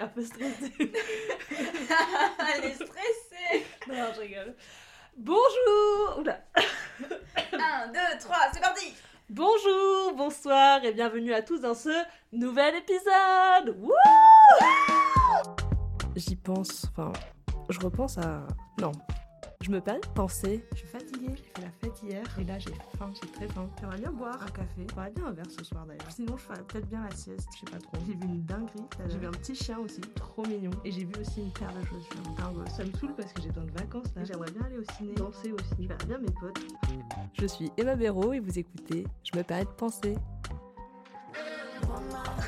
un peu stressée. Elle est stressée. Non, je rigole. Bonjour Oula. 1, 2, 3, c'est parti. Bonjour, bonsoir et bienvenue à tous dans ce nouvel épisode Wouh J'y pense, enfin, je repense à... Non, je me permets de penser, je suis fatiguée, j'ai fait la fête hier et là j'ai faim, j'ai très faim. J'aimerais bien boire un café, j'aimerais bien un verre ce soir d'ailleurs. Sinon je ferais peut-être bien la sieste, je sais pas trop. J'ai vu une dinguerie, j'ai vu un petit chien aussi, trop mignon. Et j'ai vu aussi une paire de chaussures, dingue. Ça me saoule parce que j'ai besoin de vacances là. J'aimerais bien aller au ciné, danser aussi, je verrais bien mes potes. Je suis Emma Béraud et vous écoutez Je me permets de penser.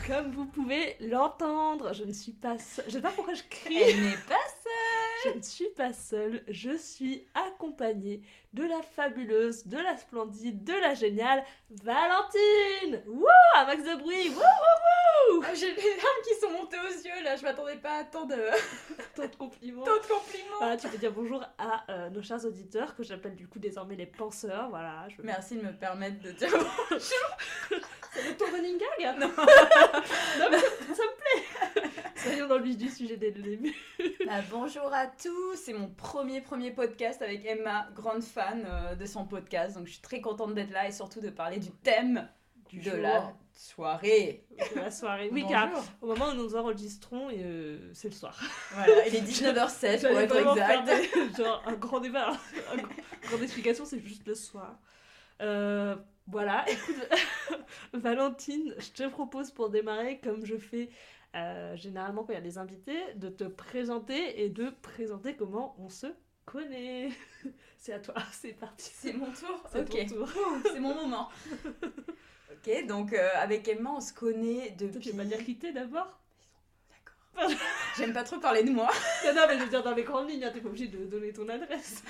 Comme vous pouvez l'entendre, je ne suis pas. Je sais pas pourquoi je crie. Elle n'est pas Je ne suis pas seule, je suis accompagnée de la fabuleuse, de la splendide, de la géniale Valentine. Wouh Un max de bruit. Wouh wouh wouh. Seule. J'ai les larmes qui sont montées aux yeux là, je m'attendais pas à tant de, Tant de compliments. Tant de compliments. Voilà, tu peux dire bonjour à euh, nos chers auditeurs, que j'appelle du coup désormais les penseurs, voilà. Je... Merci de me permettre de dire C'est ton running gag Non, Non, mais ça, ça me plaît Soyons dans le vif du sujet dès le début. Bah, bonjour à tous, c'est mon premier premier podcast avec Emma, grande fan euh, de son podcast, donc je suis très contente d'être là et surtout de parler du thème Du de jour, la soirée. de la soirée. Oui, car au moment où nous enregistrons, euh, c'est le soir. Voilà, il est 19h07 pour être exact. des- genre un grand débat, un grand- grande explication, c'est juste le soir. Euh, voilà, écoute, Valentine, je te propose pour démarrer, comme je fais euh, généralement quand il y a des invités, de te présenter et de présenter comment on se connaît. c'est à toi, c'est parti. C'est mon tour C'est Ok, ton tour. c'est mon moment. ok, donc euh, avec Emma, on se connaît depuis... tu veux pas dire qui t'es d'abord? D'accord. J'aime pas trop parler de moi. non, non, mais je veux dire dans les grandes lignes, hein, t'es pas obligé de donner ton adresse.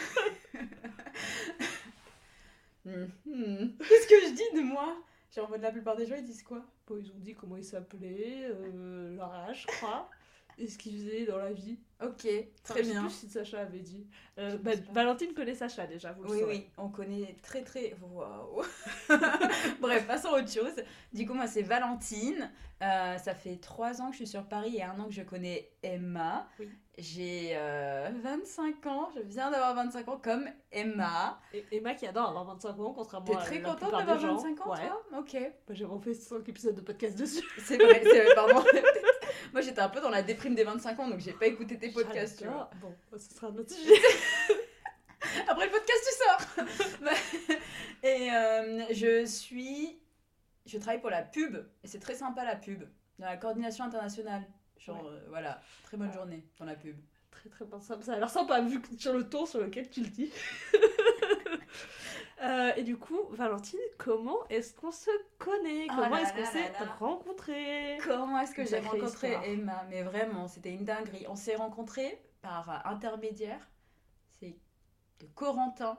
Mhm. Qu'est-ce que je dis de moi? Genre, en mode, la plupart des gens, ils disent quoi? Bon, ils ont dit comment ils s'appelaient, euh, leur âge, je crois, et ce qu'ils faisaient dans la vie. Ok, très je sais bien. plus si Sacha avait dit. Euh, bah. Valentine connaît Sacha déjà, vous le Oui, oui, on connaît très très. Waouh! Bref, passons à autre chose. Du coup, moi, c'est Valentine. Euh, ça fait trois ans que je suis sur Paris et un an que je connais Emma. Oui. J'ai euh, 25 ans, je viens d'avoir 25 ans comme Emma. Et Emma qui adore avoir 25 ans, contrairement T'es à très la contente d'avoir des gens. 25 ans, Ouais. toi Ok. Bah, J'ai refait 5 épisodes de podcast dessus. C'est vrai, c'est vrai, pardon. moi, j'étais un peu dans la déprime des 25 ans, donc j'ai pas écouté tes podcasts. tu vois. Bon, ce sera un autre sujet. Après le podcast, tu sors Et euh, je suis. Je travaille pour la pub, et c'est très sympa la pub, dans la coordination internationale. Genre, Ouais. euh, voilà, très bonne Ah. journée dans la pub. très très bien. Ça, ça a l'air sympa vu que sur le ton sur lequel tu le dis. Euh, et du coup, Valentine, comment est-ce qu'on se connaît? Oh Comment est-ce qu'on s'est rencontrés? Comment est-ce que j'ai rencontré histoire. Emma? Mais vraiment, c'était une dinguerie. On s'est rencontrés par euh, intermédiaire. C'est de Corentin.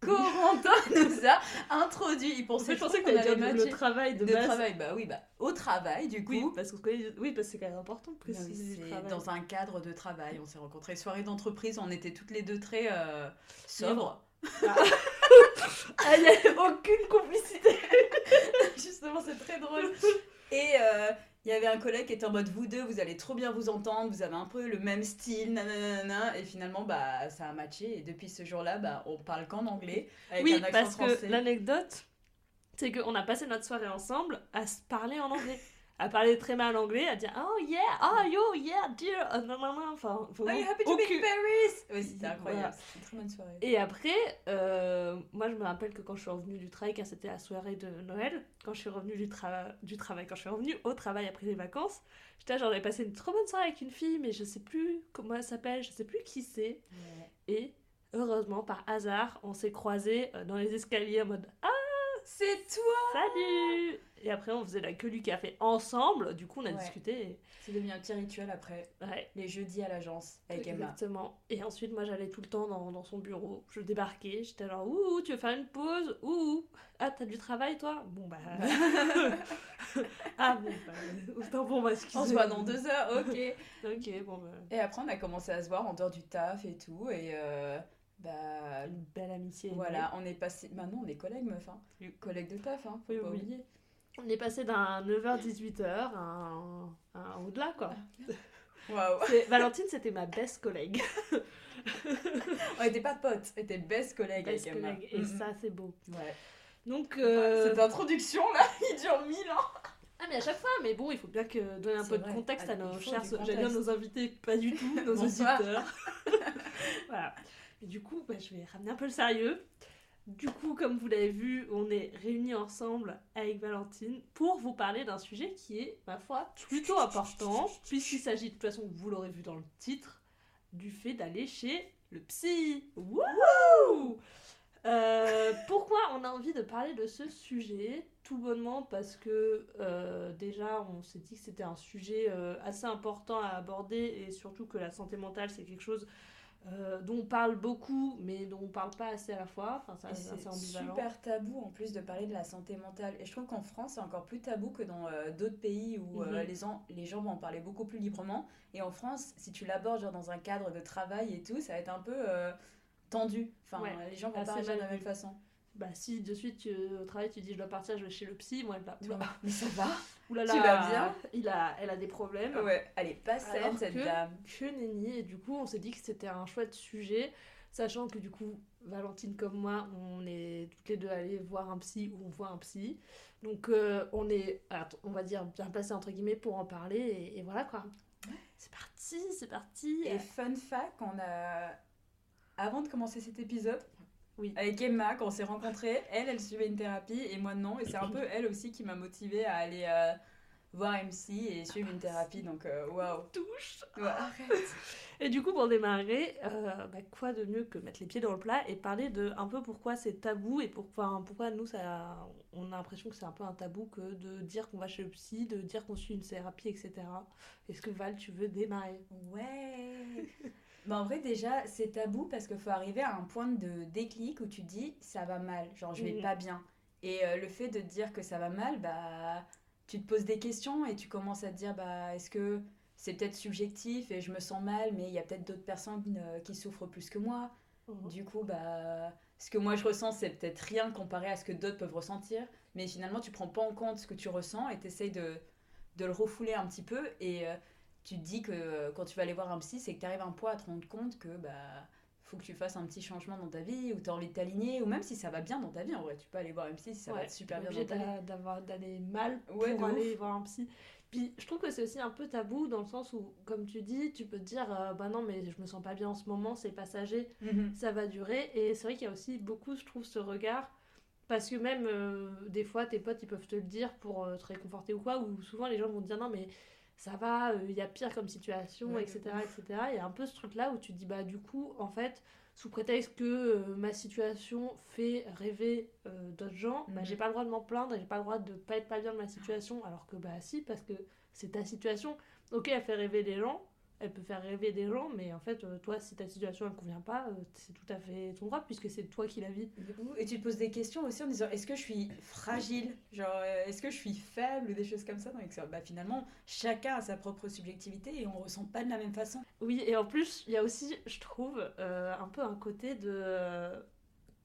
Corentin nous a introduit. Il En pensait, fait, je pensais que t'allais dire le travail de, De base. travail, bah oui, bah au travail du coup. Oui, parce qu'on connaît- oui, parce que c'est quand même important de préciser C'est dans un cadre de travail, on s'est rencontrés. Soirée d'entreprise, on était toutes les deux très euh, sobres. Ah, il n'y a aucune complicité. Justement, c'est très drôle. Et euh, il y avait un collègue qui était en mode vous deux, vous allez trop bien vous entendre, vous avez un peu le même style, nanana. Et finalement, bah, ça a matché. Et depuis ce jour-là, bah, on parle qu'en anglais. Avec Oui, un accent parce français. que l'anecdote, c'est qu'on a passé notre soirée ensemble à se parler en anglais. À parler très mal anglais, à dire Oh yeah, oh yo, yeah, dear, oh, non, non, non, enfin, Are you happy to be in Paris? Oui, c'était incroyable. Voilà. C'était une très bonne soirée. Et après, euh, moi je me rappelle que quand je suis revenue du travail, car c'était la soirée de Noël, quand je suis revenue du, tra- du travail, quand je suis revenue au travail après les vacances, j'étais genre, j'avais passé une trop bonne soirée avec une fille, mais je sais plus comment elle s'appelle, je sais plus qui c'est. Et heureusement, par hasard, on s'est croisés euh, dans les escaliers en mode Ah, C'est toi salut Et après, on faisait la queue du café ensemble, du coup, on a Ouais. discuté. C'est devenu un petit rituel après. Ouais, Les jeudis à l'agence avec Emma. Exactement. Et ensuite, moi, j'allais tout le temps dans, dans son bureau. Je débarquais, j'étais genre, ouh, tu veux faire une pause? Ouh, ah, t'as du travail, toi? Bon, bah. ah, bon, bah. Autant pour m'excuser. On se voit dans deux heures, ok. Ok, bon, bah. Et après, on a commencé à se voir en dehors du taf et tout. Et euh, bah, Une belle amitié. voilà, on est passé. Maintenant, on est collègues, meuf. Hein. Collègues de taf, hein. Faut Oui, pas oui. oublier. On est passé d'un 9h-18h à un, à un au-delà, quoi. Waouh. Valentine, c'était ma best collègue. On était pas potes, on était best collègues Best avec Emma. collègue. Et Mhm. ça, c'est beau. Ouais. Donc, euh, Cette introduction là, il dure mille ans. Ah mais à chaque fois, mais bon, il faut bien que donner un peu de contexte Ah, à nos chers, dire contexte. nos invités, pas du tout, nos auditeurs. voilà. Et du coup, bah, je vais ramener un peu le sérieux. Du coup, comme vous l'avez vu, on est réunis ensemble avec Valentine pour vous parler d'un sujet qui est, ma foi, plutôt important, puisqu'il s'agit, de toute façon, vous l'aurez vu dans le titre, du fait d'aller chez le psy. Wouhou Euh, pourquoi on a envie de parler de ce sujet Tout bonnement parce que euh, déjà on s'est dit que c'était un sujet euh, assez important à aborder et surtout que la santé mentale c'est quelque chose euh, dont on parle beaucoup mais dont on parle pas assez à la fois. Enfin, ça, c'est super tabou en plus de parler de la santé mentale. Et je trouve qu'en France, c'est encore plus tabou que dans euh, d'autres pays où euh, Mhm. les, gens, les gens vont en parler beaucoup plus librement. Et en France, si tu l'abordes dans un cadre de travail et tout, ça va être un peu tendu. Enfin, Ouais, les gens vont pas réagir de la même façon. Bah si de suite tu, au travail tu dis je dois partir, je vais chez le psy, moi elle va oula, Mais ça va. Oulala, Tu vas bien il a, elle a des problèmes. Ouais, elle est pas saine cette que- dame. que nenni et du coup on s'est dit que c'était un chouette sujet sachant que du coup Valentine comme moi on est toutes les deux allées voir un psy ou on voit un psy. Donc euh, on est on va dire bien placé entre guillemets pour en parler et, et voilà quoi. C'est parti c'est parti. Et fun fact, on a... Avant de commencer cet épisode, Oui. avec Emma, quand on s'est rencontrés, elle, elle suivait une thérapie et moi non. Et c'est un peu elle aussi qui m'a motivée à aller euh, voir MC et suivre une thérapie. Donc, euh, waouh. touche Ouais, arrête. et du coup pour démarrer euh, bah, quoi de mieux que mettre les pieds dans le plat et parler de un peu pourquoi c'est tabou et pourquoi pourquoi nous ça on a l'impression que c'est un peu un tabou que de dire qu'on va chez le psy de dire qu'on suit une thérapie etc est-ce que Val tu veux démarrer? Ouais. Bah, en vrai, déjà, c'est tabou parce qu'il faut arriver à un point de déclic où tu dis ça va mal, genre je vais Mhm. pas bien. Et euh, le fait de te dire que ça va mal, bah tu te poses des questions et tu commences à te dire bah est-ce que c'est peut-être subjectif et je me sens mal, mais il y a peut-être d'autres personnes euh, qui souffrent plus que moi. Du coup, bah, ce que moi je ressens, c'est peut-être rien comparé à ce que d'autres peuvent ressentir. Mais finalement, tu prends pas en compte ce que tu ressens et tu essayes de, de le refouler un petit peu. Et euh, tu te dis que euh, quand tu vas aller voir un psy, c'est que tu arrives un point à te rendre compte que bah faut que tu fasses un petit changement dans ta vie ou tu as envie de t'aligner. Ou même si ça va bien dans ta vie, en vrai, tu peux aller voir un psy si ça va Ouais, être super bien dans ta vie. d'a- d'avoir d'aller mal Ouais, pour aller ouf. voir un psy. Puis je trouve que c'est aussi un peu tabou dans le sens où, comme tu dis, tu peux te dire euh, bah non mais je me sens pas bien en ce moment, c'est passager, Mhm. ça va durer. Et c'est vrai qu'il y a aussi beaucoup, je trouve, ce regard. Parce que même euh, des fois, tes potes, ils peuvent te le dire pour euh, te réconforter ou quoi, ou souvent les gens vont te dire non mais ça va, euh, il y a pire comme situation, Ouais, etc., etc. Il y a un peu ce truc-là où tu te dis bah du coup, en fait, sous prétexte que euh, ma situation fait rêver euh, d'autres gens, bah, Mhm. j'ai pas le droit de m'en plaindre, j'ai pas le droit de pas être pas bien de ma situation, alors que bah si, parce que c'est ta situation. Ok, elle fait rêver les gens, elle peut faire rêver des gens, mais en fait, euh, toi, si ta situation ne convient pas, euh, c'est tout à fait ton droit, puisque c'est toi qui la vis. Et tu te poses des questions aussi en disant est-ce que je suis fragile? Genre, euh, est-ce que je suis faible? Ou des choses comme ça Donc, bah, finalement, chacun a sa propre subjectivité et on ressent pas de la même façon. Oui, et en plus, il y a aussi, je trouve, euh, un peu un côté de...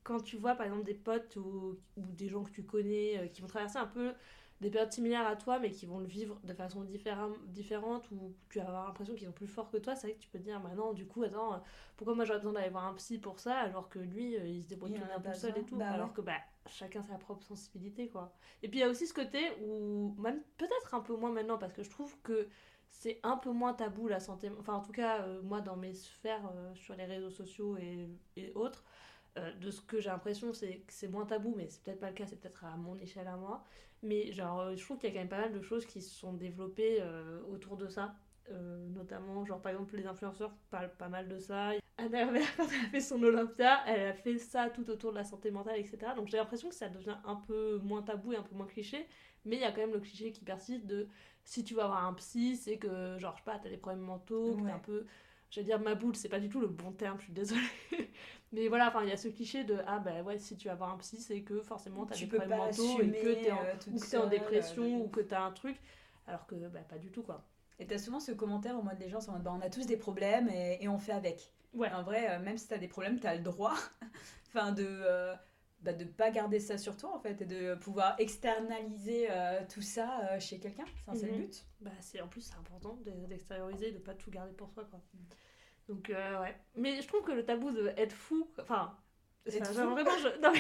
quand tu vois, par exemple, des potes ou, ou des gens que tu connais euh, qui vont traverser un peu des périodes similaires à toi, mais qui vont le vivre de façon différente, ou tu vas avoir l'impression qu'ils sont plus forts que toi, c'est vrai que tu peux te dire, bah non, du coup, attends, pourquoi moi j'aurais besoin d'aller voir un psy pour ça, alors que lui, euh, il se débrouille a bien tout seul et tout, Bah alors ouais. que bah, chacun sa propre sensibilité, quoi. Et puis il y a aussi ce côté où, même peut-être un peu moins maintenant, parce que je trouve que c'est un peu moins tabou la santé. Enfin, en tout cas, euh, moi, dans mes sphères euh, sur les réseaux sociaux et, et autres, euh, de ce que j'ai l'impression, c'est que c'est moins tabou, mais c'est peut-être pas le cas, c'est peut-être à mon échelle à moi. Mais genre, euh, je trouve qu'il y a quand même pas mal de choses qui se sont développées euh, autour de ça. Euh, notamment, genre par exemple, les influenceurs parlent pas mal de ça. Anna Herbert, quand elle a fait son Olympia, elle a fait ça tout autour de la santé mentale, etc. Donc j'ai l'impression que ça devient un peu moins tabou et un peu moins cliché. Mais il y a quand même le cliché qui persiste de si tu vas voir un psy, c'est que, genre, je sais pas, t'as des problèmes mentaux, que t'es Ouais. un peu. J'allais dire ma boule, c'est pas du tout le bon terme, je suis désolée. Mais voilà, enfin, il y a ce cliché de ah bah ouais, si tu vas voir un psy, c'est que forcément t'as des problèmes mentaux et que t'es en, euh, ou que t'es en dépression euh, de ou que t'as un truc. Alors que bah pas du tout quoi. Et t'as souvent ce commentaire en mode les gens sont en mode bah, on a tous des problèmes et, et on fait avec. Ouais. En vrai, euh, même si t'as des problèmes, t'as le droit enfin, de, euh, bah, de pas garder ça sur toi en fait et de pouvoir externaliser euh, tout ça euh, chez quelqu'un. Enfin, C'est le Mhm. but. Bah, c'est en plus c'est important de- d'extérioriser, de pas tout garder pour soi quoi. Donc euh, ouais. Mais je trouve que le tabou de être fou, enfin, vraiment, je- non, mais,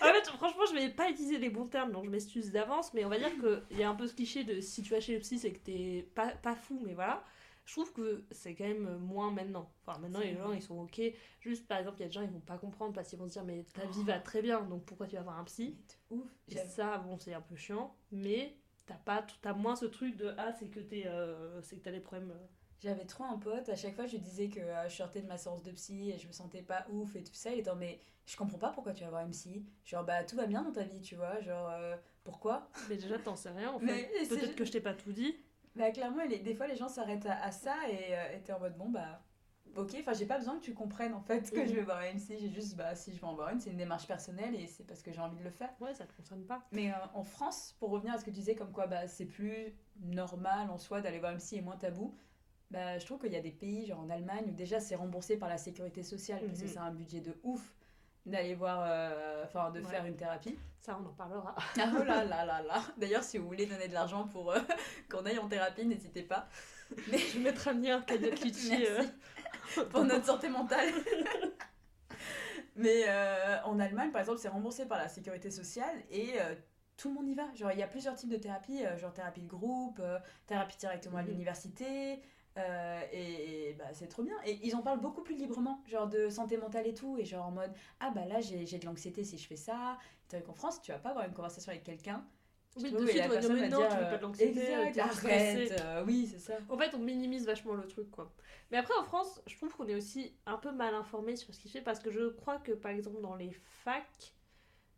en fait, franchement, je vais pas utiliser les bons termes, donc je m'excuse d'avance, mais on va dire qu'il y a un peu ce cliché de si tu vas chez le psy, c'est que t'es pas, pas fou, mais voilà. Je trouve que c'est quand même moins maintenant. Enfin, maintenant, les gens, ils sont ok. Juste, par exemple, il y a des gens, ils vont pas comprendre parce qu'ils vont se dire, mais ta vie va très bien, donc pourquoi tu vas voir un psy? Ouf. Et ça, bon, c'est un peu chiant, mais t'as pas, t'as moins ce truc de ah, c'est que t'es, euh, c'est que t'as des problèmes. euh. J'avais trop un pote, à chaque fois je disais que euh, je sortais de ma séance de psy et je me sentais pas ouf et tout ça. Il était en mais je comprends pas pourquoi tu vas voir une psy. Genre bah tout va bien dans ta vie, tu vois. Genre euh, pourquoi? Mais déjà, t'en sais rien en fait. Peut-être que je t'ai pas tout dit. Bah clairement, les- des fois les gens s'arrêtent à, à ça et euh, étaient en mode bon bah ok, enfin j'ai pas besoin que tu comprennes en fait que Mhm. je vais voir une psy. J'ai juste bah si je vais en voir une, c'est une démarche personnelle et c'est parce que j'ai envie de le faire. Ouais, ça te concerne pas. Mais euh, en France, pour revenir à ce que tu disais, comme quoi bah, c'est plus normal en soi d'aller voir psy et moins tabou, bah, je trouve qu'il y a des pays, genre en Allemagne, où déjà c'est remboursé par la sécurité sociale parce que Mhm. c'est un budget de ouf d'aller voir, euh, enfin de Ouais. faire une thérapie. Ça, on en parlera. Ah oh là là là là D'ailleurs, si vous voulez donner de l'argent pour euh, qu'on aille en thérapie, n'hésitez pas. Mais Je vais mettre un lien. Merci. euh. pour notre santé mentale. Mais euh, en Allemagne, par exemple, c'est remboursé par la sécurité sociale et tout le monde y va. Genre, il y a plusieurs types de thérapies, genre thérapie de groupe, thérapie directement à Mhm. l'université. Euh, et et, bah, c'est trop bien. Et ils en parlent beaucoup plus librement, genre de santé mentale et tout. Et genre en mode, ah bah là, j'ai de l'anxiété si je fais ça. Tandis qu'en France, tu vas pas avoir une conversation avec quelqu'un. Oui, de suite, on va dire, mais non, dire, tu veux pas de euh, l'anxiété, t'es arrête, euh, oui, c'est ça. En fait, on minimise vachement le truc, quoi. Mais après, en France, je trouve qu'on est aussi un peu mal informé sur ce qui se fait parce que je crois que, par exemple, dans les facs,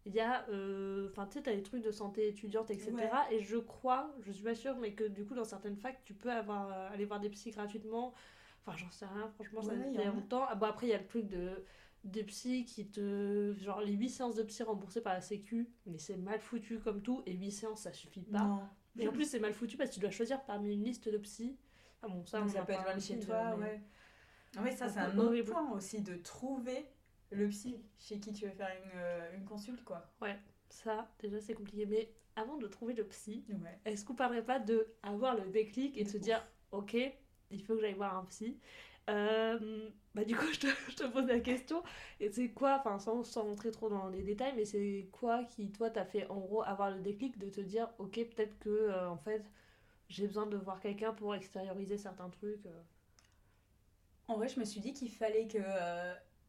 il y a. euh, Enfin, tu sais, t'as des trucs de santé étudiante, etc. Ouais. Et je crois, je suis pas sûre, mais que du coup, dans certaines facs, tu peux avoir, euh, aller voir des psys gratuitement. Enfin, j'en sais rien, franchement, ça Ouais, y a longtemps. Ah, bon, après, il y a le truc de. Des psys qui te. Genre, les 8 séances de psy remboursées par la Sécu, mais c'est mal foutu comme tout, et 8 séances, ça suffit pas. Non. Et en plus, c'est mal foutu parce que tu dois choisir parmi une liste de psy. Ah bon, ça, on ça peut être de chez toi, mais- ouais. Ah oui, ça C'est un autre point aussi de trouver le psy chez qui tu veux faire une, euh, une consulte, quoi. Ça, déjà, c'est compliqué. Mais avant de trouver le psy, Ouais. est-ce qu'on parlerait pas de avoir le déclic et de se dire, ok, il faut que j'aille voir un psy Euh, Bah du coup, je te, je te pose la question. Et c'est quoi, enfin, sans, sans rentrer trop dans les détails, mais c'est quoi qui, toi, t'a fait en gros avoir le déclic de te dire, ok, peut-être que, euh, en fait, j'ai besoin de voir quelqu'un pour extérioriser certains trucs. euh. En vrai, je me suis dit qu'il fallait que.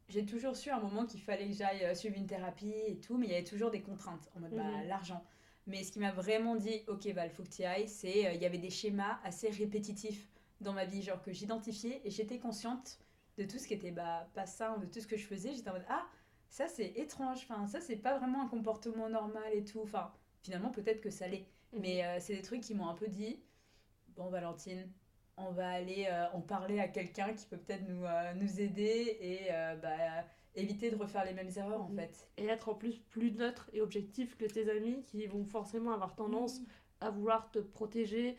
Euh, J'ai toujours su à un moment qu'il fallait que j'aille euh, suivre une thérapie et tout, mais il y avait toujours des contraintes en mode bah, Mhm. l'argent. Mais ce qui m'a vraiment dit, ok, Val, faut que tu ailles, c'est euh, il y avait des schémas assez répétitifs dans ma vie, genre que j'identifiais et j'étais consciente de tout ce qui était bah, pas sain, de tout ce que je faisais. J'étais en mode ah, ça c'est étrange, enfin, ça c'est pas vraiment un comportement normal et tout. Enfin, finalement, peut-être que ça l'est. Mais euh, c'est des trucs qui m'ont un peu dit bon, Valentine, on va aller euh, en parler à quelqu'un qui peut peut-être nous, euh, nous aider et euh, bah, éviter de refaire les mêmes erreurs en Mhm. fait. Et être en plus plus neutre et objectif que tes amis qui vont forcément avoir tendance à vouloir te protéger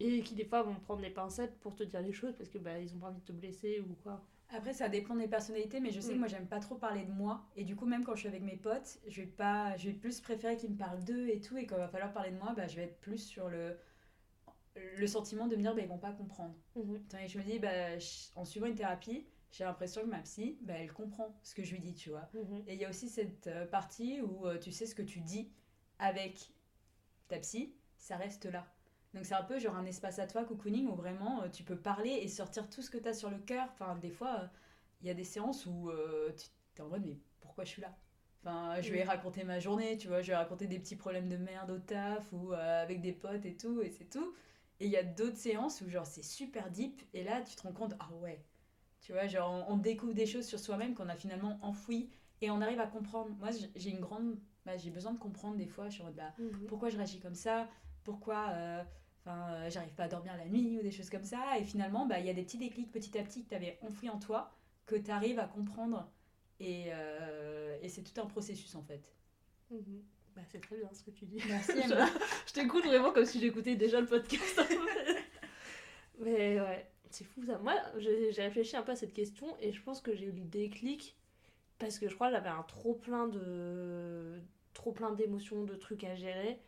et qui des fois vont prendre les pincettes pour te dire les choses parce que bah ils ont pas envie de te blesser ou quoi. Après, ça dépend des personnalités, mais je sais Mm. que moi j'aime pas trop parler de moi. Et du coup, même quand je suis avec mes potes, je vais, pas, je vais plus préférer qu'ils me parlent d'eux et tout. Et quand il va falloir parler de moi, bah, je vais être plus sur le, le sentiment de me dire bah, ils vont pas comprendre. Et je me dis, bah, je- en suivant une thérapie, j'ai l'impression que ma psy, bah, elle comprend ce que je lui dis, tu vois. Et il y a aussi cette euh, partie où euh, tu sais ce que tu dis avec ta psy, ça reste là. Donc c'est un peu genre un espace à toi, cocooning, où vraiment euh, tu peux parler et sortir tout ce que tu as sur le cœur. Enfin, des fois, euh, il y a des séances où tu es en mode, mais pourquoi je suis là? Enfin, je vais Mm. raconter ma journée, tu vois, je vais raconter des petits problèmes de merde au taf ou euh, avec des potes et tout, et c'est tout. Et il y a d'autres séances où genre c'est super deep, et là tu te rends compte, ah ouais, tu vois, genre on, on découvre des choses sur soi-même qu'on a finalement enfouies, et on arrive à comprendre. Moi j'ai- une grande, bah, j'ai besoin de comprendre des fois, je suis en mode, bah, pourquoi je réagis comme ça, pourquoi euh, enfin, euh, j'arrive pas à dormir la nuit ou des choses comme ça? Et finalement, bah, il y a des petits déclics petit à petit que tu avais enfouis en toi, que tu arrives à comprendre. Et, euh, et c'est tout un processus en fait. Mhm. Bah, c'est très bien ce que tu dis. Merci je Emma. je t'écoute vraiment comme si j'écoutais déjà le podcast. Mais ouais, c'est fou ça. Moi, j'ai réfléchi un peu à cette question et je pense que j'ai eu le déclic parce que je crois que j'avais un trop plein de trop plein d'émotions, de trucs à gérer.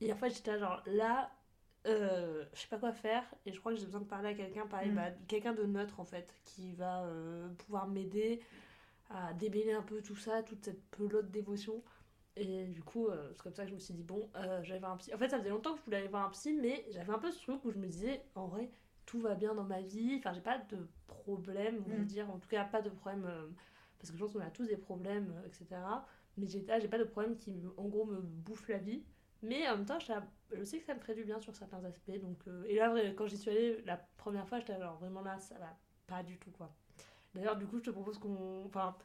Et en fait, j'étais genre là, euh, je sais pas quoi faire et je crois que j'ai besoin de parler à quelqu'un, pareil, Mm. bah, quelqu'un de neutre en fait, qui va euh, pouvoir m'aider à démêler un peu tout ça, toute cette pelote d'émotions. Et du coup, euh, c'est comme ça que je me suis dit, bon, euh, j'allais voir un psy. En fait, ça faisait longtemps que je voulais aller voir un psy, mais j'avais un peu ce truc où je me disais, en vrai, tout va bien dans ma vie. Enfin, j'ai pas de problème, on va Mm. dire, en tout cas, pas de problème, euh, parce que je pense qu'on a tous des problèmes, euh, etc. Mais j'ai ah, j'ai pas de problème qui, en gros, me bouffe la vie. Mais en même temps, je, sais que ça me ferait du bien sur certains aspects. Donc, et là, quand j'y suis allée la première fois, j'étais genre vraiment là, ça va pas du tout, quoi. D'ailleurs, du coup, je te propose qu'on. Enfin,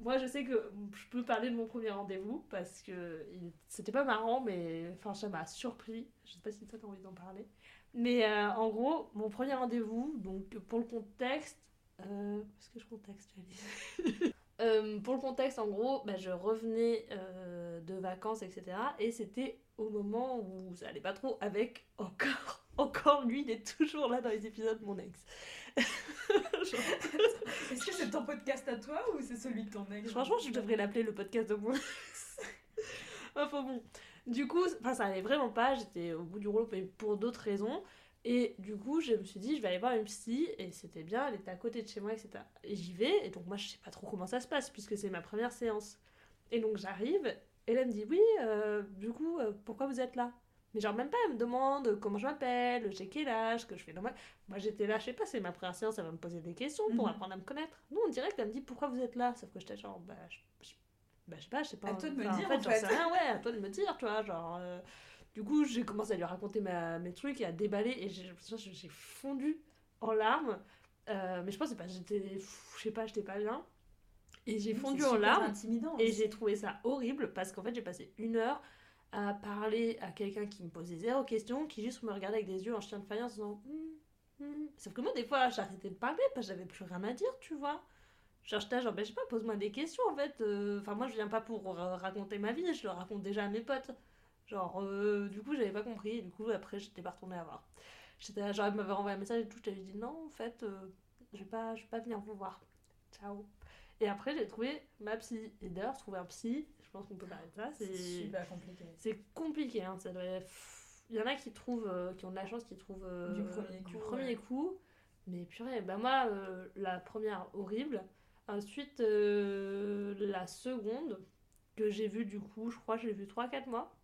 moi, je sais que je peux parler de mon premier rendez-vous parce que c'était pas marrant, mais enfin, ça m'a surpris. Je sais pas si toi t'as envie d'en parler. Mais euh, en gros, mon premier rendez-vous, donc pour le contexte. Euh, Est-ce que je contextualise Euh, Pour le contexte, en gros, bah, je revenais euh, de vacances, etc. Et c'était au moment où ça allait pas trop avec encore. Encore lui, il est toujours là dans les épisodes, mon ex. Est-ce que c'est ton podcast à toi ou c'est celui de ton ex? Franchement, je devrais l'appeler le podcast de mon ex. enfin bon. Du coup, ça allait vraiment pas. J'étais au bout du rouleau, mais pour d'autres raisons. Et du coup, je me suis dit, je vais aller voir une psy. Et c'était bien, elle était à côté de chez moi, etc. Et j'y vais. Et donc, moi, je sais pas trop comment ça se passe, puisque c'est ma première séance. Et donc, j'arrive. Et elle me dit, oui, euh, du coup, euh, pourquoi vous êtes là? Mais genre, même pas, elle me demande comment je m'appelle, j'ai quel âge, que je fais normal. Moi, j'étais là, je sais pas, c'est ma première séance, elle va me poser des questions pour Mhm. apprendre à me connaître. Non, on dirait qu'elle me dit, pourquoi vous êtes là? Sauf que j'étais genre, bah, je, je- bah, je sais pas, je sais pas. À toi de me Enfin, dire, En fait, en fait. rien, ouais, à toi de me dire, tu vois, genre. euh, Du coup, j'ai commencé à lui raconter ma, mes trucs et à déballer, et j'ai fondu en larmes. Euh, mais je pense que j'étais, je sais pas, j'étais pas bien. Et j'ai fondu en larmes. intimidant. Et j'ai trouvé ça horrible parce qu'en fait, j'ai passé une heure à parler à quelqu'un qui me posait zéro question, qui juste me regardait avec des yeux en chien de faïence en disant Hum, hum. Sauf que moi, des fois, j'arrêtais de parler parce que j'avais plus rien à dire, tu vois. Genre, ben, je sais pas, pose-moi des questions en fait. Euh, Enfin, moi, je viens pas pour raconter ma vie, je le raconte déjà à mes potes. Genre, euh, du coup, j'avais pas compris, du coup, après, j'étais pas retournée à voir. J'étais genre, elle m'avait renvoyé un message et tout, je t'avais dit non, en fait, euh, je vais pas, vais pas venir vous voir. Ciao. Et après, j'ai trouvé ma psy. Et d'ailleurs, trouver un psy, pense qu'on peut parler de ça. C'est super compliqué. c'est compliqué. Hein, ça doit Il y en a qui trouvent, euh, qui ont de la chance, qui trouvent euh, Du premier coup, premier ouais. coup. Mais purée, bah moi, euh, la première horrible. Ensuite, la seconde, que j'ai vue du coup, je crois que j'ai vu 3-4 mois.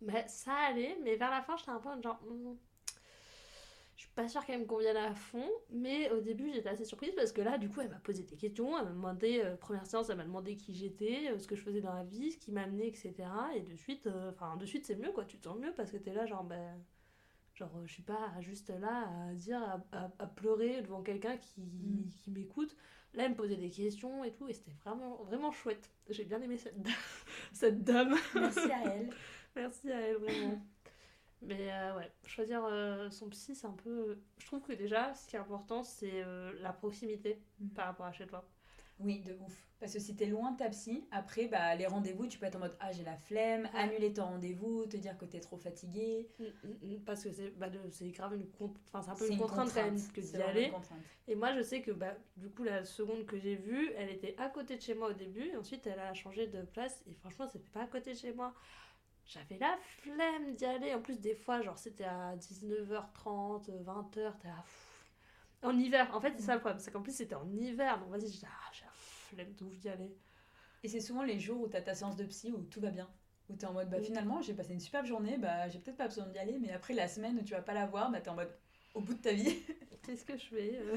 Mais ça allait, mais vers la fin, j'étais un peu genre. hmm, je pas sûre qu'elle me convienne à fond, mais au début j'étais assez surprise parce que là, du coup, elle m'a posé des questions. Elle m'a demandé, euh, première séance, elle m'a demandé qui j'étais, euh, ce que je faisais dans la vie, ce qui m'a amené, etc. Et de suite, euh, enfin, de suite, c'est mieux quoi, tu te sens mieux parce que t'es là, genre, ben. Genre, je suis pas juste là à dire, à, à- à pleurer devant quelqu'un qui, Mm. qui m'écoute. Là, elle me posait des questions et tout, et c'était vraiment, vraiment chouette. J'ai bien aimé cette, dame- cette dame. Merci à elle. Merci à elle, vraiment. Mais euh, ouais, choisir euh, son psy, c'est un peu. Je trouve que déjà, ce qui est important, c'est euh, la proximité Mm. par rapport à chez toi. Oui, de ouf. Parce que si t'es loin de ta psy, après, bah, les rendez-vous, tu peux être en mode Ah, j'ai la flemme, annuler ton rendez-vous, te dire que t'es trop fatigué. Mm, mm, mm, Parce que c'est bah, c'est grave une, con- enfin, c'est un peu une contrainte quand même contrainte. que d'y aller. Et moi, je sais que bah, du coup, la seconde que j'ai vue, elle était à côté de chez moi au début. Et ensuite, elle a changé de place. Et franchement, c'était pas à côté de chez moi. J'avais la flemme d'y aller. En plus, des fois, genre, c'était à 19h30, 20h. T'es pff. En hiver. En fait, c'est ça le problème. C'est qu'en plus, c'était en hiver. Donc, vas-y, j'ai ah, la flemme ouf d'y aller. Et c'est souvent les jours où t'as ta séance de psy où tout va bien. Où t'es en mode, bah Mm. finalement, j'ai passé une superbe journée, bah j'ai peut-être pas besoin d'y aller, mais après la semaine où tu vas pas la voir, bah t'es en mode au bout de ta vie. Qu'est-ce que je fais euh?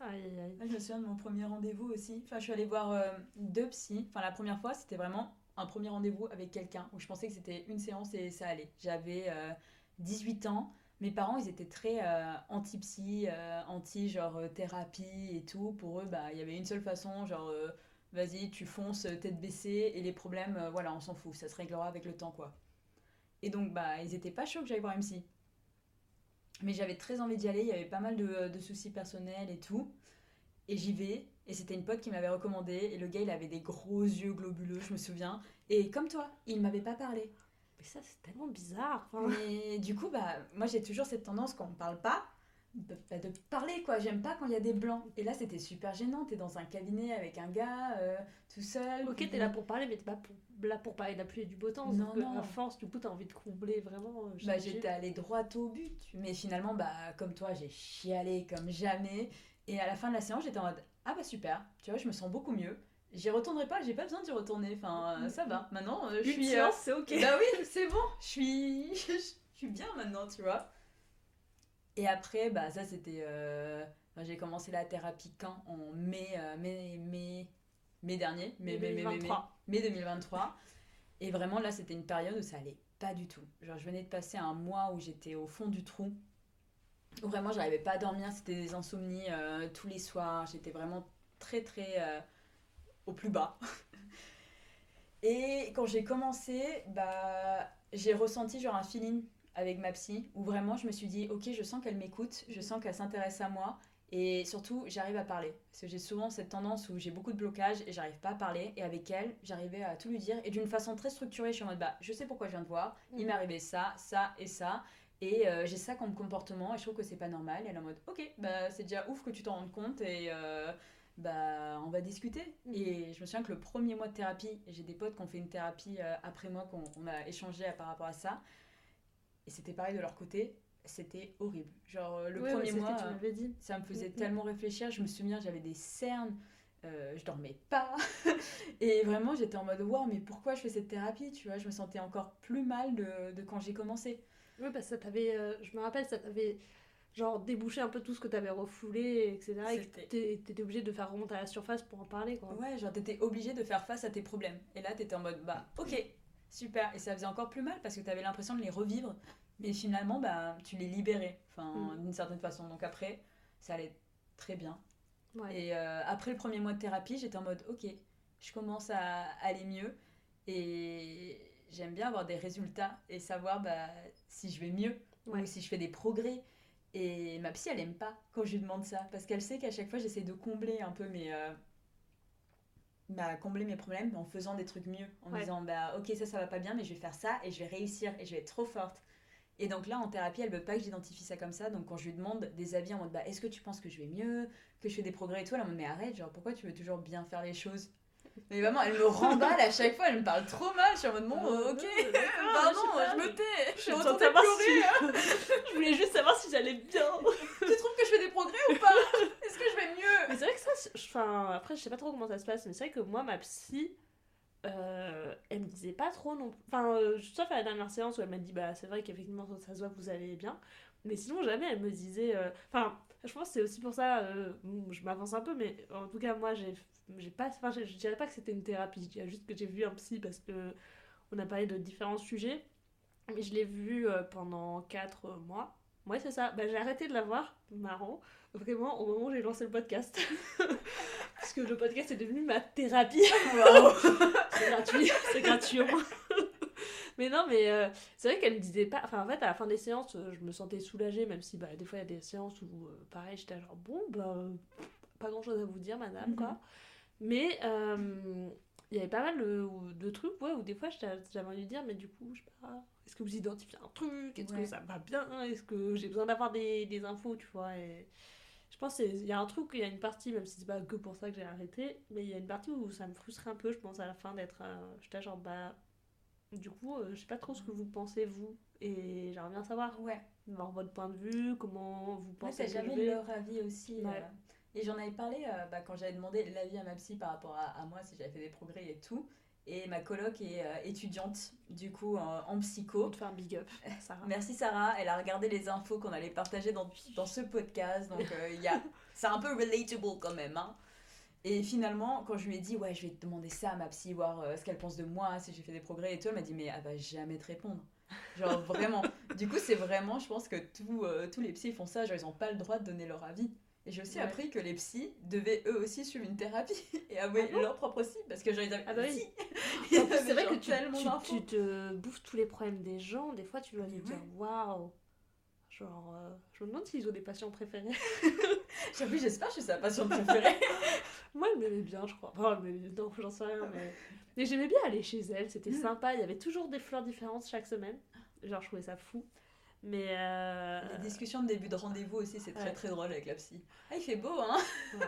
Aïe, aïe, je me souviens de mon premier rendez-vous aussi. Enfin, je suis allée voir euh, deux psys. Enfin, la première fois, c'était vraiment un premier rendez-vous avec quelqu'un où je pensais que c'était une séance et ça allait. J'avais euh, 18 ans. Mes parents, ils étaient très euh, anti-psy, euh, anti genre euh, thérapie et tout. Pour eux, bah il y avait une seule façon, genre euh, vas-y, tu fonces euh, tête baissée et les problèmes, euh, voilà, on s'en fout, ça se réglera avec le temps quoi. Et donc bah ils étaient pas chauds que j'aille voir psy. Mais j'avais très envie d'y aller, il y avait pas mal de soucis personnels et tout. Et j'y vais, et c'était une pote qui m'avait recommandé, et le gars il avait des gros yeux globuleux, je me souviens. Et comme toi, il m'avait pas parlé. Mais ça, c'est tellement bizarre. Mais du coup, bah, moi j'ai toujours cette tendance quand on me parle pas, de, bah, de parler quoi. J'aime pas quand il y a des blancs. Et là, c'était super gênant. T'es dans un cabinet avec un gars euh, tout seul. Ok, t'es là pour parler, mais t'es pas pour- là pour parler de la pluie et du beau temps. Non, non. À force, du coup, t'as envie de combler vraiment. euh, Bah, j'étais allée droit au but. Mais finalement, bah, comme toi, j'ai chialé comme jamais. Et à la fin de la séance, j'étais en mode Ah bah super, tu vois, je me sens beaucoup mieux. J'y retournerai pas, j'ai pas besoin d'y retourner. Enfin, euh, ça va. Maintenant, euh, je suis. euh, c'est ok. Bah oui, c'est bon, je suis... je suis bien maintenant, tu vois. Et après, bah ça c'était... euh, enfin, j'ai commencé la thérapie quand? En mai, mai, mai, mai dernier, mai, mai, mai, mai, mai, 2023. mai 2023. Et vraiment là, c'était une période où ça allait pas du tout. Genre, je venais de passer un mois où j'étais au fond du trou. Où vraiment, j'arrivais pas à dormir. C'était des insomnies euh, tous les soirs. J'étais vraiment très, très euh, au plus bas. Et quand j'ai commencé, bah, j'ai ressenti genre un feeling avec ma psy où vraiment je me suis dit, ok, je sens qu'elle m'écoute, je sens qu'elle s'intéresse à moi. Et surtout, j'arrive à parler. Parce que j'ai souvent cette tendance où j'ai beaucoup de blocages et j'arrive pas à parler. Et avec elle, j'arrivais à tout lui dire. Et d'une façon très structurée, je suis en mode, bah, je sais pourquoi je viens de voir. Il m'est arrivé ça, ça et ça. Et euh, j'ai ça comme comportement et je trouve que c'est pas normal. Et elle est en mode, ok, bah, c'est déjà ouf que tu t'en rendes compte et euh, bah, on va discuter. Mhm. Et je me souviens que le premier mois de thérapie, j'ai des potes qui ont fait une thérapie euh, après moi, qu'on on a échangé par rapport à ça. Et c'était pareil de leur côté, c'était horrible. Genre, le Ouais, premier mois. dit. ça me faisait Mhm. tellement réfléchir. Je me souviens, j'avais des cernes, euh, je dormais pas. et vraiment, j'étais en mode, waouh, mais pourquoi je fais cette thérapie Tu vois, je me sentais encore plus mal de, de quand j'ai commencé. Oui, parce que ça t'avait. euh, je me rappelle, ça t'avait. Genre débouché un peu tout ce que t'avais refoulé, etc. Et t'étais obligé de faire remonter à la surface pour en parler, quoi. Ouais, genre, t'étais obligé de faire face à tes problèmes. Et là, t'étais en mode, bah, ok, super. Et ça faisait encore plus mal parce que t'avais l'impression de les revivre. Mais finalement, bah, tu les libérais, enfin, Mhm. d'une certaine façon. Donc après, ça allait très bien. Ouais. Et euh, après le premier mois de thérapie, j'étais en mode ok, je commence à aller mieux et j'aime bien avoir des résultats et savoir bah, si je vais mieux Ouais. ou si je fais des progrès. Et ma psy, elle aime pas quand je lui demande ça parce qu'elle sait qu'à chaque fois, j'essaie de combler un peu mes. euh, bah, combler mes problèmes en faisant des trucs mieux, en me Ouais. disant bah ok ça ça va pas bien mais je vais faire ça et je vais réussir et je vais être trop forte. Et donc là en thérapie elle veut pas que j'identifie ça comme ça donc quand je lui demande des avis en mode bah est-ce que tu penses que je vais mieux, que je fais des progrès et tout elle en mode mais arrête genre pourquoi tu veux toujours bien faire les choses? Mais vraiment elle me remballe à chaque fois elle me parle trop mal je suis en mode bon euh, ok pardon je me tais je suis Je retournée savoir pleurer hein. Je voulais juste savoir si j'allais bien. tu trouves que je fais des progrès ou pas? Est-ce que je vais mieux? Mais c'est vrai que ça, enfin, après, je sais pas trop comment ça se passe, mais c'est vrai que moi, ma psy, euh, elle me disait pas trop non Enfin, euh, sauf à la dernière séance où elle m'a dit, bah, c'est vrai qu'effectivement, ça se voit que vous allez bien. Mais sinon, jamais elle me disait. euh, Enfin, je pense que c'est aussi pour ça, euh, je m'avance un peu, mais en tout cas, moi, j'ai j'ai pas. Enfin, je, je dirais pas que c'était une thérapie, je dirais juste que j'ai vu un psy parce que on a parlé de différents sujets. Mais je l'ai vu euh, pendant 4 mois. Ouais, c'est ça. Bah, j'ai arrêté de la voir, marrant, vraiment au moment où j'ai lancé le podcast. Parce que le podcast est devenu ma thérapie. c'est gratuit, c'est gratuit au moins. Mais non, mais euh, c'est vrai qu'elle me disait pas. Enfin, en fait, à la fin des séances, euh, je me sentais soulagée, même si bah, des fois il y a des séances où, euh, pareil, j'étais genre, bon, bah, pas grand chose à vous dire, madame, Mhm. quoi. Mais euh, il y avait pas mal de, de trucs, ouais, où des fois j'avais envie de dire, mais du coup, je sais pas, est-ce que vous identifiez un truc? Est-ce Ouais. que ça va bien? Est-ce que j'ai besoin d'avoir des, des infos, tu vois? Et Je pense qu'il y a un truc, il y a une partie, même si c'est pas que pour ça que j'ai arrêté, mais il y a une partie où ça me frustrait un peu, je pense, à la fin d'être. euh, J'étais genre, bah. Du coup, euh, je sais pas trop ce que vous pensez, vous. Et j'aimerais bien savoir, Ouais. voir votre point de vue, comment vous pensez t'as que jamais leur avis aussi. Ouais. euh. Et j'en avais parlé euh, bah, quand j'avais demandé l'avis à ma psy par rapport à, à moi, si j'avais fait des progrès et tout. Et ma coloc est euh, étudiante, du coup, en, psycho. Pour te faire un big up, Sarah. Merci Sarah, elle a regardé les infos qu'on allait partager dans, dans ce podcast, donc il y a, c'est un peu relatable quand même. Hein. Et finalement, quand je lui ai dit, ouais, je vais te demander ça à ma psy, voir euh, ce qu'elle pense de moi, si j'ai fait des progrès et tout, elle m'a dit, mais elle va jamais te répondre. Genre vraiment. du coup, c'est vraiment, je pense que tous euh, tous les psys font ça, genre ils n'ont pas le droit de donner leur avis. Et j'ai aussi Ouais. appris que les psys devaient eux aussi suivre une thérapie et avouer Ah bon leur propre psy, parce que avaient Ah bah oui. plus, c'est vrai que tu, tu, tu te bouffes tous les problèmes des gens. Des fois, tu dois te dire waouh. Genre, euh, je me demande s'ils ont des patients préférés. J'avoue, j'espère que je suis sa patiente préférée. Moi, elle m'aimait bien, je crois. Mais non, j'en sais rien. Mais, mais j'aimais bien aller chez elle. C'était Mm. sympa. Il y avait toujours des fleurs différentes chaque semaine. Genre, je trouvais ça fou. Mais. Euh... Les discussions de début de rendez-vous aussi, c'est très très drôle avec la psy. Ah, il fait beau, hein ouais.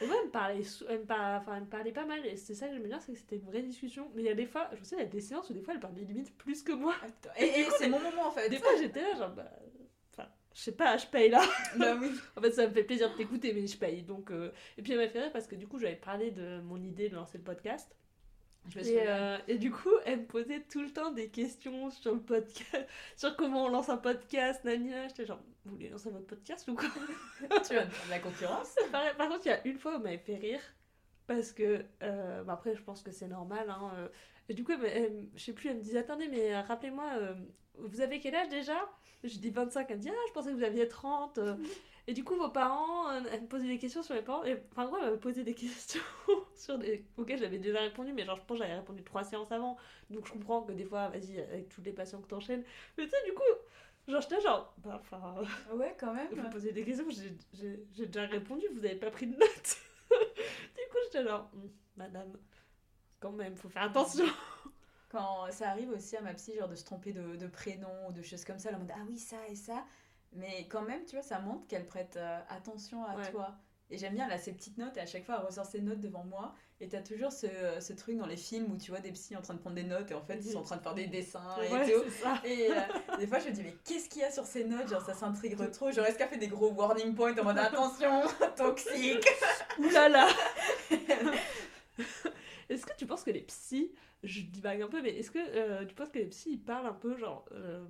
elle me, parlait, elle, me parlait, enfin, elle me parlait pas mal, et c'est ça que j'aime bien, c'est que c'était une vraie discussion. Mais il y a des fois, je sais, il y a des séances où des fois elle parlait limite plus que moi. Et, et c'est mon moment en fait. Des fois j'étais là, genre, bah. Je sais pas, je paye là. Bah oui. en fait, ça me fait plaisir de t'écouter, mais je paye. Donc, euh, Et puis elle m'a fait rire parce que du coup, j'avais parlé de mon idée de lancer le podcast. Et, euh, et, du coup, elle me posait tout le temps des questions sur le podcast, sur comment on lance un podcast, Nania. J'étais genre, vous voulez lancer votre podcast ou quoi? Tu vas de la concurrence par, contre, il y a une fois où elle m'avait fait rire, parce que, euh, bah après, je pense que c'est normal. Hein, euh, et du coup, elle, je sais plus, elle me disait, attendez, mais rappelez-moi, vous avez quel âge déjà? Je dis 25, elle me dit, ah, je pensais que vous aviez 30. Et du coup, vos parents, euh, elle me posait des questions sur mes parents. Et enfin, moi, elle me posait des questions sur des... auxquelles j'avais déjà répondu, mais genre, je pense que j'avais répondu trois séances avant. Donc, je comprends que des fois, vas-y, avec tous les patients que t'enchaînes. Mais tu sais, du coup, genre, j'étais genre, bah, enfin. Ouais, quand même. Vous me posez des questions, j'ai déjà répondu, vous avez pas pris de notes. du coup, j'étais genre, hum, madame, quand même, faut faire attention. Quand ça arrive aussi à ma psy, genre de se tromper de, de prénom ou de choses comme ça, elle me dit, ah oui, ça et ça. Mais quand même, tu vois, ça montre qu'elle prête euh, attention à toi. Et j'aime bien, elle a ses petites notes et à chaque fois, elle ressort ses notes devant moi. Et t'as toujours ce, ce, truc dans les films où tu vois des psys en train de prendre des notes et en fait, ils sont en train de faire des dessins et tout. Et euh, des fois, je me dis, mais qu'est-ce qu'il y a sur ces notes? Genre, ça s'intrigue trop. Genre, est-ce qu'elle fait des gros warning points en mode attention, toxique? Oulala Est-ce que tu penses que les psys je divague un peu, mais est-ce que euh, tu penses que les psys ils parlent un peu, genre, euh,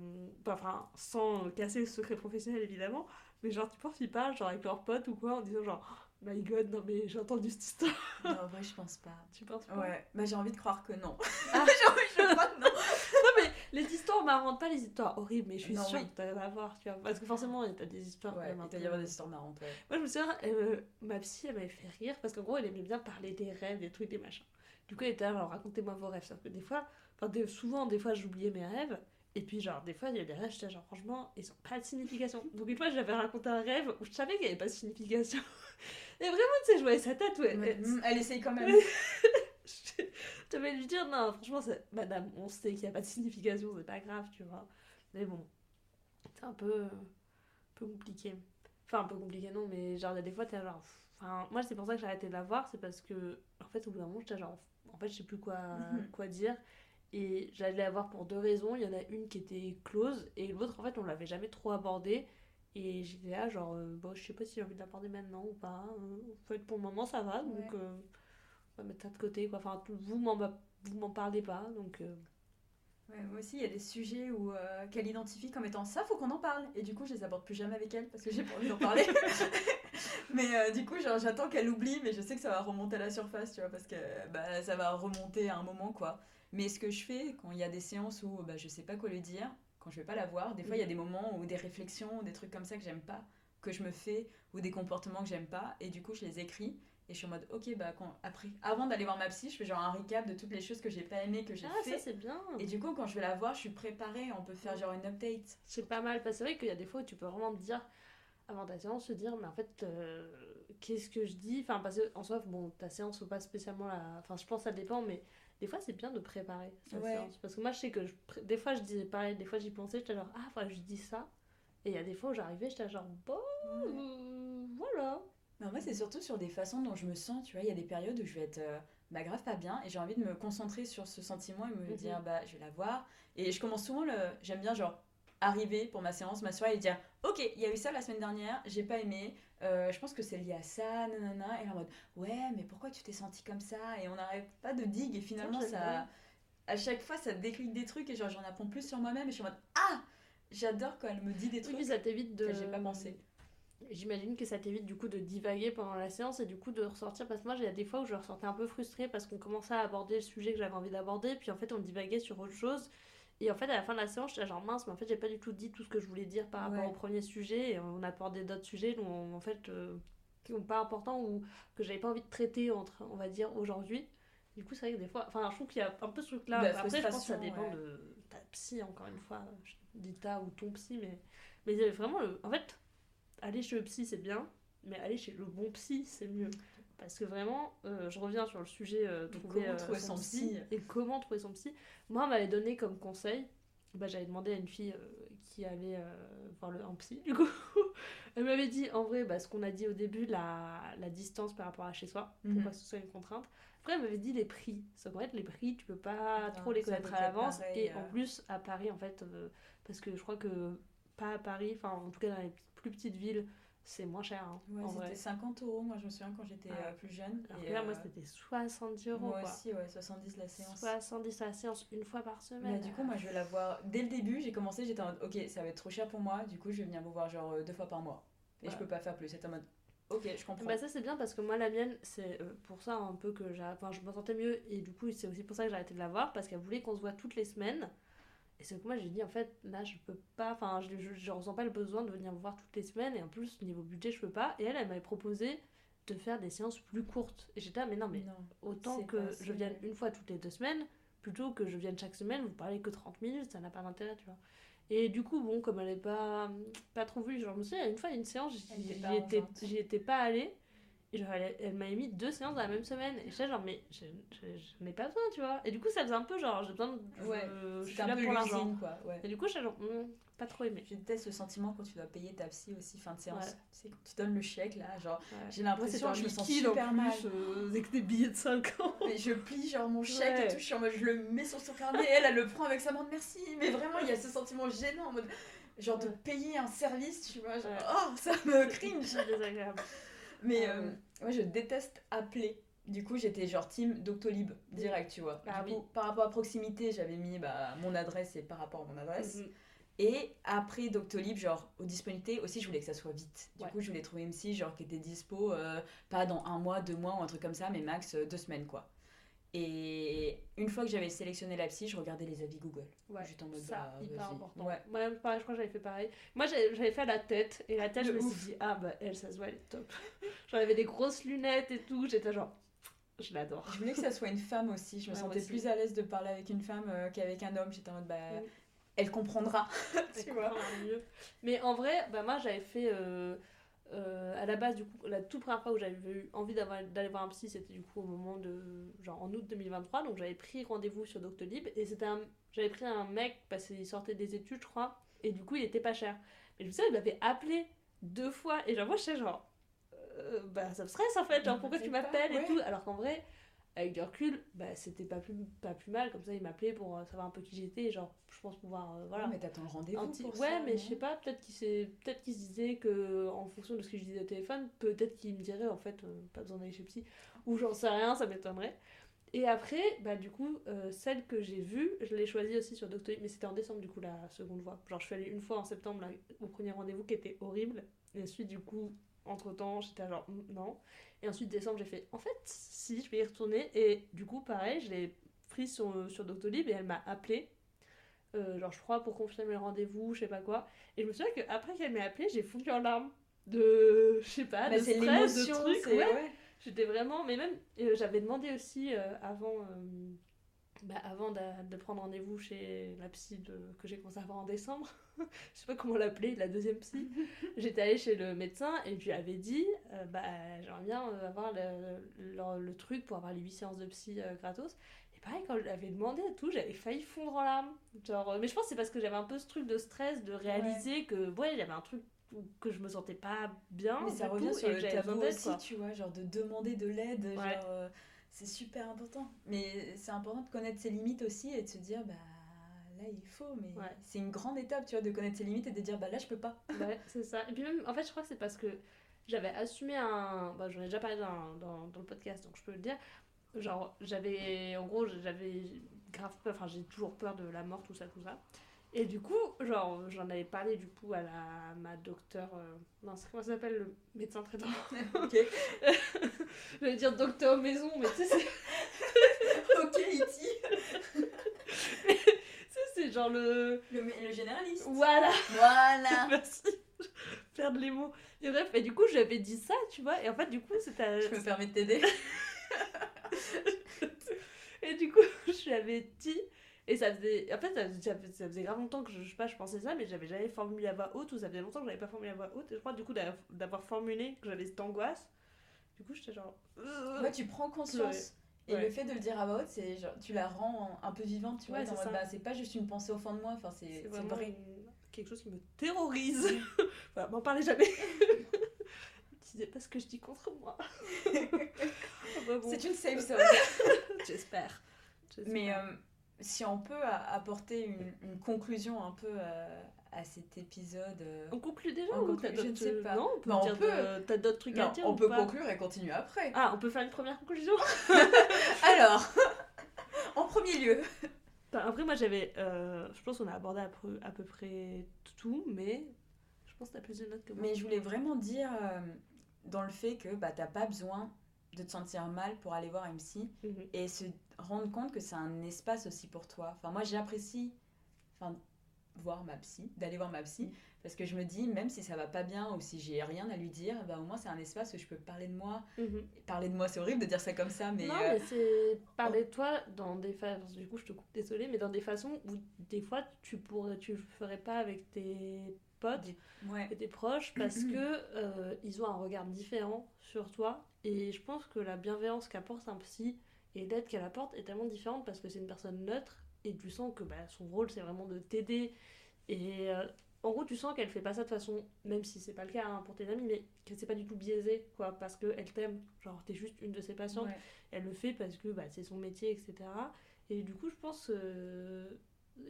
enfin, sans casser le secret professionnel évidemment, mais genre, tu penses qu'ils parlent, genre, avec leurs potes ou quoi, en disant, genre, oh my god, non mais j'ai entendu cette histoire. Non, moi je pense pas. Tu penses pas? Ouais, bah j'ai envie de croire que non. Ah. j'ai envie de croire non. non, mais les histoires marrantes, pas les histoires horribles, mais je suis sûre que t'as à voir, tu vois. Parce que forcément, t'as des histoires. Ouais, il y avoir des histoires marrantes, ouais. Moi je me souviens, euh, ma psy, elle m'avait fait rire parce qu'en gros, elle aimait bien parler des rêves, des trucs, des machins. Du coup, elle était là, alors racontez-moi vos rêves. Sauf que des fois, enfin, souvent, des fois, j'oubliais mes rêves. Et puis, genre, des fois, il y a des rêves, j'étais genre, franchement, ils ont pas de signification. Donc, une fois, j'avais raconté un rêve où je savais qu'il n'y avait pas de signification. Et vraiment, tu sais, je voyais sa tête. Ouais, elle, elle, essaye quand même. tu vas lui dire, non, franchement, madame, on sait qu'il n'y a pas de signification, c'est pas grave, tu vois. Mais bon, c'est un peu, un peu compliqué. Enfin, un peu compliqué, non, mais genre, des fois, t'es genre. Enfin, moi, c'est pour ça que j'ai arrêté de la voir, c'est parce que, en fait, au bout d'un moment, j'étais genre, en fait, je sais plus quoi, mhm. quoi dire. Et j'allais la voir pour deux raisons. Il y en a une qui était close et l'autre, en fait, on l'avait jamais trop abordée. Et j'étais là, genre, euh, bon, je sais pas si j'ai envie de l'aborder maintenant ou pas. Euh, en fait, pour le moment, ça va. Donc, euh, on va mettre ça de côté. Quoi. Enfin, vous m'en parlez pas. Donc. Ouais, moi aussi, il y a des sujets où qu'elle identifie comme étant ça, faut qu'on en parle. Et du coup, je les aborde plus jamais avec elle parce que j'ai pas envie d'en parler. mais euh, du coup, j'attends qu'elle oublie, mais je sais que ça va remonter à la surface, tu vois, parce que bah, ça va remonter à un moment, quoi. Mais ce que je fais quand il y a des séances où bah, je sais pas quoi lui dire, quand je vais pas la voir, des fois il y a des moments où des réflexions, des trucs comme ça que j'aime pas, que je me fais, ou des comportements que j'aime pas, et du coup je les écris. Et je suis en mode, ok, bah, quand, après, avant d'aller voir ma psy, je fais genre un recap de toutes les choses que j'ai pas aimé, que j'ai ah, fait. ça c'est bien. Et du coup, quand je vais la voir, je suis préparée, on peut faire genre une update. C'est pas mal, parce que c'est vrai qu'il y a des fois où tu peux vraiment te dire, avant ta séance, se dire, mais en fait, euh, qu'est-ce que je dis? Enfin, parce qu'en soi, bon, ta séance, faut pas spécialement la. Enfin, je pense que ça dépend, mais des fois, c'est bien de préparer sa séance. Parce que moi, je sais que des fois, je disais pareil, des fois, j'y pensais, j'étais genre, ah, que je dis ça. Et il y a des fois où j'arrivais, j'étais genre, bon, voilà. Mais moi, c'est surtout sur des façons dont je me sens, tu vois, il y a des périodes où je vais être. Euh, bah grave pas bien et j'ai envie de me concentrer sur ce sentiment et me mhm. dire bah je vais la voir et je commence souvent le j'aime bien genre arriver pour ma séance, m'asseoir et dire Ok, il y a eu ça la semaine dernière, j'ai pas aimé, euh, je pense que c'est lié à ça, nanana. Et en mode Ouais, mais pourquoi tu t'es senti comme ça? Et on n'arrête pas de digue et finalement, ça, à chaque fois, ça déclic des trucs et genre j'en apprends plus sur moi-même et je suis en mode Ah J'adore quand elle me dit des trucs ça t'évite de. que j'ai pas pensé. J'imagine que ça t'évite du coup de divaguer pendant la séance et du coup de ressortir parce que moi il y a des fois où je ressortais un peu frustrée parce qu'on commençait à aborder le sujet que j'avais envie d'aborder puis en fait on divaguait sur autre chose et en fait, à la fin de la séance, j'étais genre mince, mais en fait, j'ai pas du tout dit tout ce que je voulais dire par rapport au premier sujet. Et on a abordé d'autres sujets dont, en fait, euh, qui sont pas importants ou que j'avais pas envie de traiter, entre, on va dire, aujourd'hui. Du coup, c'est vrai que des fois, enfin, je trouve qu'il y a un peu ce truc-là. Après, je pense que ça dépend de ta psy, encore une fois. Je dis ta ou ton psy, mais, mais vraiment, le... en fait, aller chez le psy, c'est bien, mais aller chez le bon psy, c'est mieux. Parce que vraiment, euh, je reviens sur le sujet euh, trouver, euh, son, psy, et comment trouver son psy. Moi, on m'avait donné comme conseil, bah, j'avais demandé à une fille qui allait euh, voir le, un psy, du coup, elle m'avait dit, en vrai, bah, ce qu'on a dit au début, la, la distance par rapport à chez soi, pour Mhm. pas que ce soit une contrainte. Après, elle m'avait dit les prix. Sauf qu'en fait, les prix, tu peux pas Non, trop les ça connaître à être l'avance. Et euh. en plus, à Paris, en fait, euh, parce que je crois que pas à Paris, enfin, en tout cas dans les plus petites villes, c'est moins cher. hein, Ouais, c'était vrai. 50 euros, moi je me souviens quand j'étais Ah. euh, plus jeune. Alors et, que là, moi, euh, c'était 70 euros. moi quoi. aussi, ouais, 70 la séance. 70 à la séance une fois par semaine. Du coup, moi je vais la voir dès le début. J'ai commencé, j'étais en mode ok, ça va être trop cher pour moi. Du coup, je vais venir vous voir genre euh, deux fois par mois. Et je Ouais. peux pas faire plus. C'était en mode ok, je comprends. Bah ça c'est bien parce que moi la mienne c'est pour ça un peu que j'ai enfin je me sentais mieux et du coup c'est aussi pour ça que j'ai arrêté de la voir parce qu'elle voulait qu'on se voit toutes les semaines et c'est que moi j'ai dit en fait là je peux pas enfin je, je, je ressens pas le besoin de venir me voir toutes les semaines. Et en plus niveau budget je peux pas. Et elle elle m'avait proposé de faire des séances plus courtes. Et j'étais là mais non mais non. autant que je vienne une fois toutes les deux semaines plutôt que je vienne chaque semaine vous parlez que 30 minutes ça n'a pas d'intérêt tu vois. Et du coup bon comme elle est pas pas trop vue genre je me souviens une fois il y a une séance j'y étais étais pas allée et genre elle, elle m'avait mis deux séances dans la même semaine et j'étais genre mais je, je, je n'ai pas besoin tu vois et du coup ça faisait un peu genre j'ai besoin de Ouais, je, suis C'était un là peu pour l'argent quoi. Ouais. et du coup j'étais genre hmm, pas trop aimé Je déteste ce sentiment quand tu dois payer ta psy aussi fin de séance. Ouais. Tu sais, quand tu donnes le chèque là, genre Ouais. j'ai l'impression que je me sens super plus, mal. euh, avec des billets de 5 ans Et je plie genre mon chèque Ouais. et tout, je suis en mode je le mets sur son carnet, et elle elle le prend avec sa main de merci. Mais vraiment il y a ce sentiment gênant en mode genre de payer un service, tu vois, genre Ouais. oh ça me cringe. c'est désagréable Mais Ah euh, ouais. moi je déteste appeler. Du coup j'étais genre team Doctolib direct, tu vois. Ah du oui. coup par rapport à proximité j'avais mis bah, mon adresse et par rapport à mon adresse. Mhm. Et après Doctolib, genre aux disponibilités aussi, je voulais que ça soit vite. Du Ouais. coup, je voulais trouver une psy genre qui était dispo, euh, pas dans un mois, deux mois ou un truc comme ça, mais max euh, deux semaines quoi. Et une fois que j'avais sélectionné la psy, je regardais les avis Google. Ouais, J'étais en mode ça, bah, hyper important. Ouais. Moi, pareil, je crois que j'avais fait pareil. Moi, j'avais fait la tête, et la tête, De je me ouf. suis dit, ah bah, elle, ça se voit, elle est top. J'en avais des grosses lunettes et tout, j'étais genre, je l'adore. Je voulais que ça soit une femme aussi. Je me Ouais, sentais plus à l'aise de parler avec une femme euh, qu'avec un homme. J'étais en mode bah, Mm. elle comprendra. Elle tu vois. mieux. Mais en vrai, bah, moi, j'avais fait. euh, euh, à la base, du coup, la toute première fois où j'avais eu envie d'aller voir un psy, c'était du coup au moment de. genre en août 2023. Donc j'avais pris rendez-vous sur Doctolib. Et c'était un. J'avais pris un mec parce qu'il sortait des études, je crois. Et du coup, il était pas cher. Mais je me souviens, il m'avait appelé deux fois. Et genre, moi, je sais genre. euh, bah, ça me stresse en fait. Genre, pourquoi tu m'appelles et tout. Alors qu'en vrai. Avec du recul, bah, c'était pas plus, pas plus mal, comme ça il m'appelait pour euh, savoir un peu qui j'étais, genre je pense pouvoir euh, voilà. Ouais, mais t'attends le rendez-vous. Un petit- pour Ouais, ça, mais je sais pas, peut-être qu'il peut-être qu'il se disait que en fonction de ce que je disais au téléphone, peut-être qu'il me dirait en fait euh, pas besoin d'aller chez psy ou j'en sais rien, ça m'étonnerait. Et après, bah du coup, euh, celle que j'ai vue, je l'ai choisie aussi sur Doctolib, mais c'était en décembre du coup la seconde fois. Genre je suis allée une fois en septembre là, au premier rendez-vous qui était horrible et ensuite du coup entre temps j'étais genre Mm, non. Et ensuite décembre j'ai fait en fait si je vais y retourner et du coup pareil je l'ai prise sur, sur Doctolib et elle m'a appelé euh, genre je crois pour confirmer le rendez-vous, je sais pas quoi. Et je me souviens qu'après qu'elle m'ait appelé, j'ai fondu en larmes de je sais pas, Bah, de stress, de trucs. Ouais. ouais. J'étais vraiment mais même euh, j'avais demandé aussi euh, avant euh, bah, avant de, de prendre rendez-vous chez la psy de- que j'ai commencé à voir en décembre, je sais pas comment l'appeler, la deuxième psy, j'étais allée chez le médecin et je lui avais dit euh, bah, j'aimerais bien euh, avoir le, le- le truc pour avoir les 8 séances de psy euh, gratos. Et pareil, quand je l'avais demandé et tout, j'avais failli fondre en larmes. Genre, euh, mais je pense que c'est parce que j'avais un peu ce truc de stress de réaliser que ouais, il y avait un truc où- que je me sentais pas bien. Mais ça revient sur et le tabou aussi, quoi. tu vois, genre de demander de l'aide, Ouais. genre c'est super important. Mais c'est important de connaître ses limites aussi et de se dire bah là il faut, mais Ouais. c'est une grande étape, tu vois, de connaître ses limites et de dire bah là je peux pas. Ouais, c'est ça. Et puis même, en fait, je crois que c'est parce que j'avais assumé un... Bah, j'en ai déjà parlé dans, dans, dans le podcast, donc je peux le dire. Genre, j'avais... En gros, j'avais grave peur, enfin, j'ai toujours peur de la mort, tout ça, tout ça. Et du coup, genre, j'en avais parlé du coup à la, ma docteur... Euh... Non, c'est comment ça s'appelle le médecin traitant? Ok, Je vais dire docteur maison, mais tu sais, c'est- ok, Iti. tu sais, c'est genre le... Le, le généraliste. Voilà Voilà. Merci Perdre les mots. Et bref, et du coup, j'avais dit ça, tu vois, et en fait, du coup, c'était... Je me permets de t'aider. Et du coup, je lui avais dit. Et ça faisait. En fait, ça faisait, ça grave longtemps que je, je sais pas, je pensais ça, mais j'avais jamais formulé à voix haute, ou ça faisait longtemps que j'avais pas formulé à voix haute. Et je crois, du coup, d'avoir- formulé que j'avais cette angoisse. Du coup, j'étais genre. euh, Ouais, tu prends conscience. Et Ouais. le fait de le dire à voix haute, c'est genre, tu la rends un peu vivante, tu vois. Ouais, c'est bah, c'est pas juste une pensée au fond de moi, enfin, c'est vraiment une- quelque chose qui me terrorise. voilà, m'en parlez jamais. Disais pas ce que je dis contre moi. Bon, C'est une safe zone. J'espère. J'espère. Mais euh, si on peut apporter une, une conclusion un peu euh, à cet épisode. euh, On conclut déjà On ou conclut, je ne sais pas. Non, on peut Bah, peut. T'as d'autres trucs à dire on ou peut pas conclure et continuer après. Ah, on peut faire une première conclusion Alors, en premier lieu, Enfin, Après, moi j'avais. euh, je pense qu'on a abordé à peu, à peu près tout, mais je pense que t'as plus de notes que moi. mais je voulais vraiment dire euh, dans le fait que bah, t'as pas besoin de te sentir mal pour aller voir un psy Mhm. et se rendre compte que c'est un espace aussi pour toi. Enfin, moi j'apprécie enfin, voir ma psy, d'aller voir ma psy, parce que je me dis, même si ça va pas bien ou si j'ai rien à lui dire, bah, au moins c'est un espace où je peux parler de moi. Mhm. Parler de moi, c'est horrible de dire ça comme ça, mais. non, euh, mais c'est parler de toi dans des façons. Du coup, je te coupe, désolée, mais dans des façons où des fois tu pourrais, tu le ferais pas avec tes potes ouais. et tes proches parce que euh, ils ont un regard différent sur toi. Et je pense que la bienveillance qu'apporte un psy et l'aide qu'elle apporte est tellement différente parce que c'est une personne neutre et tu sens que bah, son rôle c'est vraiment de t'aider. Et euh, en gros, tu sens qu'elle fait pas ça de façon, même si c'est pas le cas hein, pour tes amis, mais que c'est pas du tout biaisé quoi parce qu'elle t'aime. Genre, t'es juste une de ses patientes Ouais. elle le fait parce que bah, c'est son métier, etc. Et du coup, je pense. euh,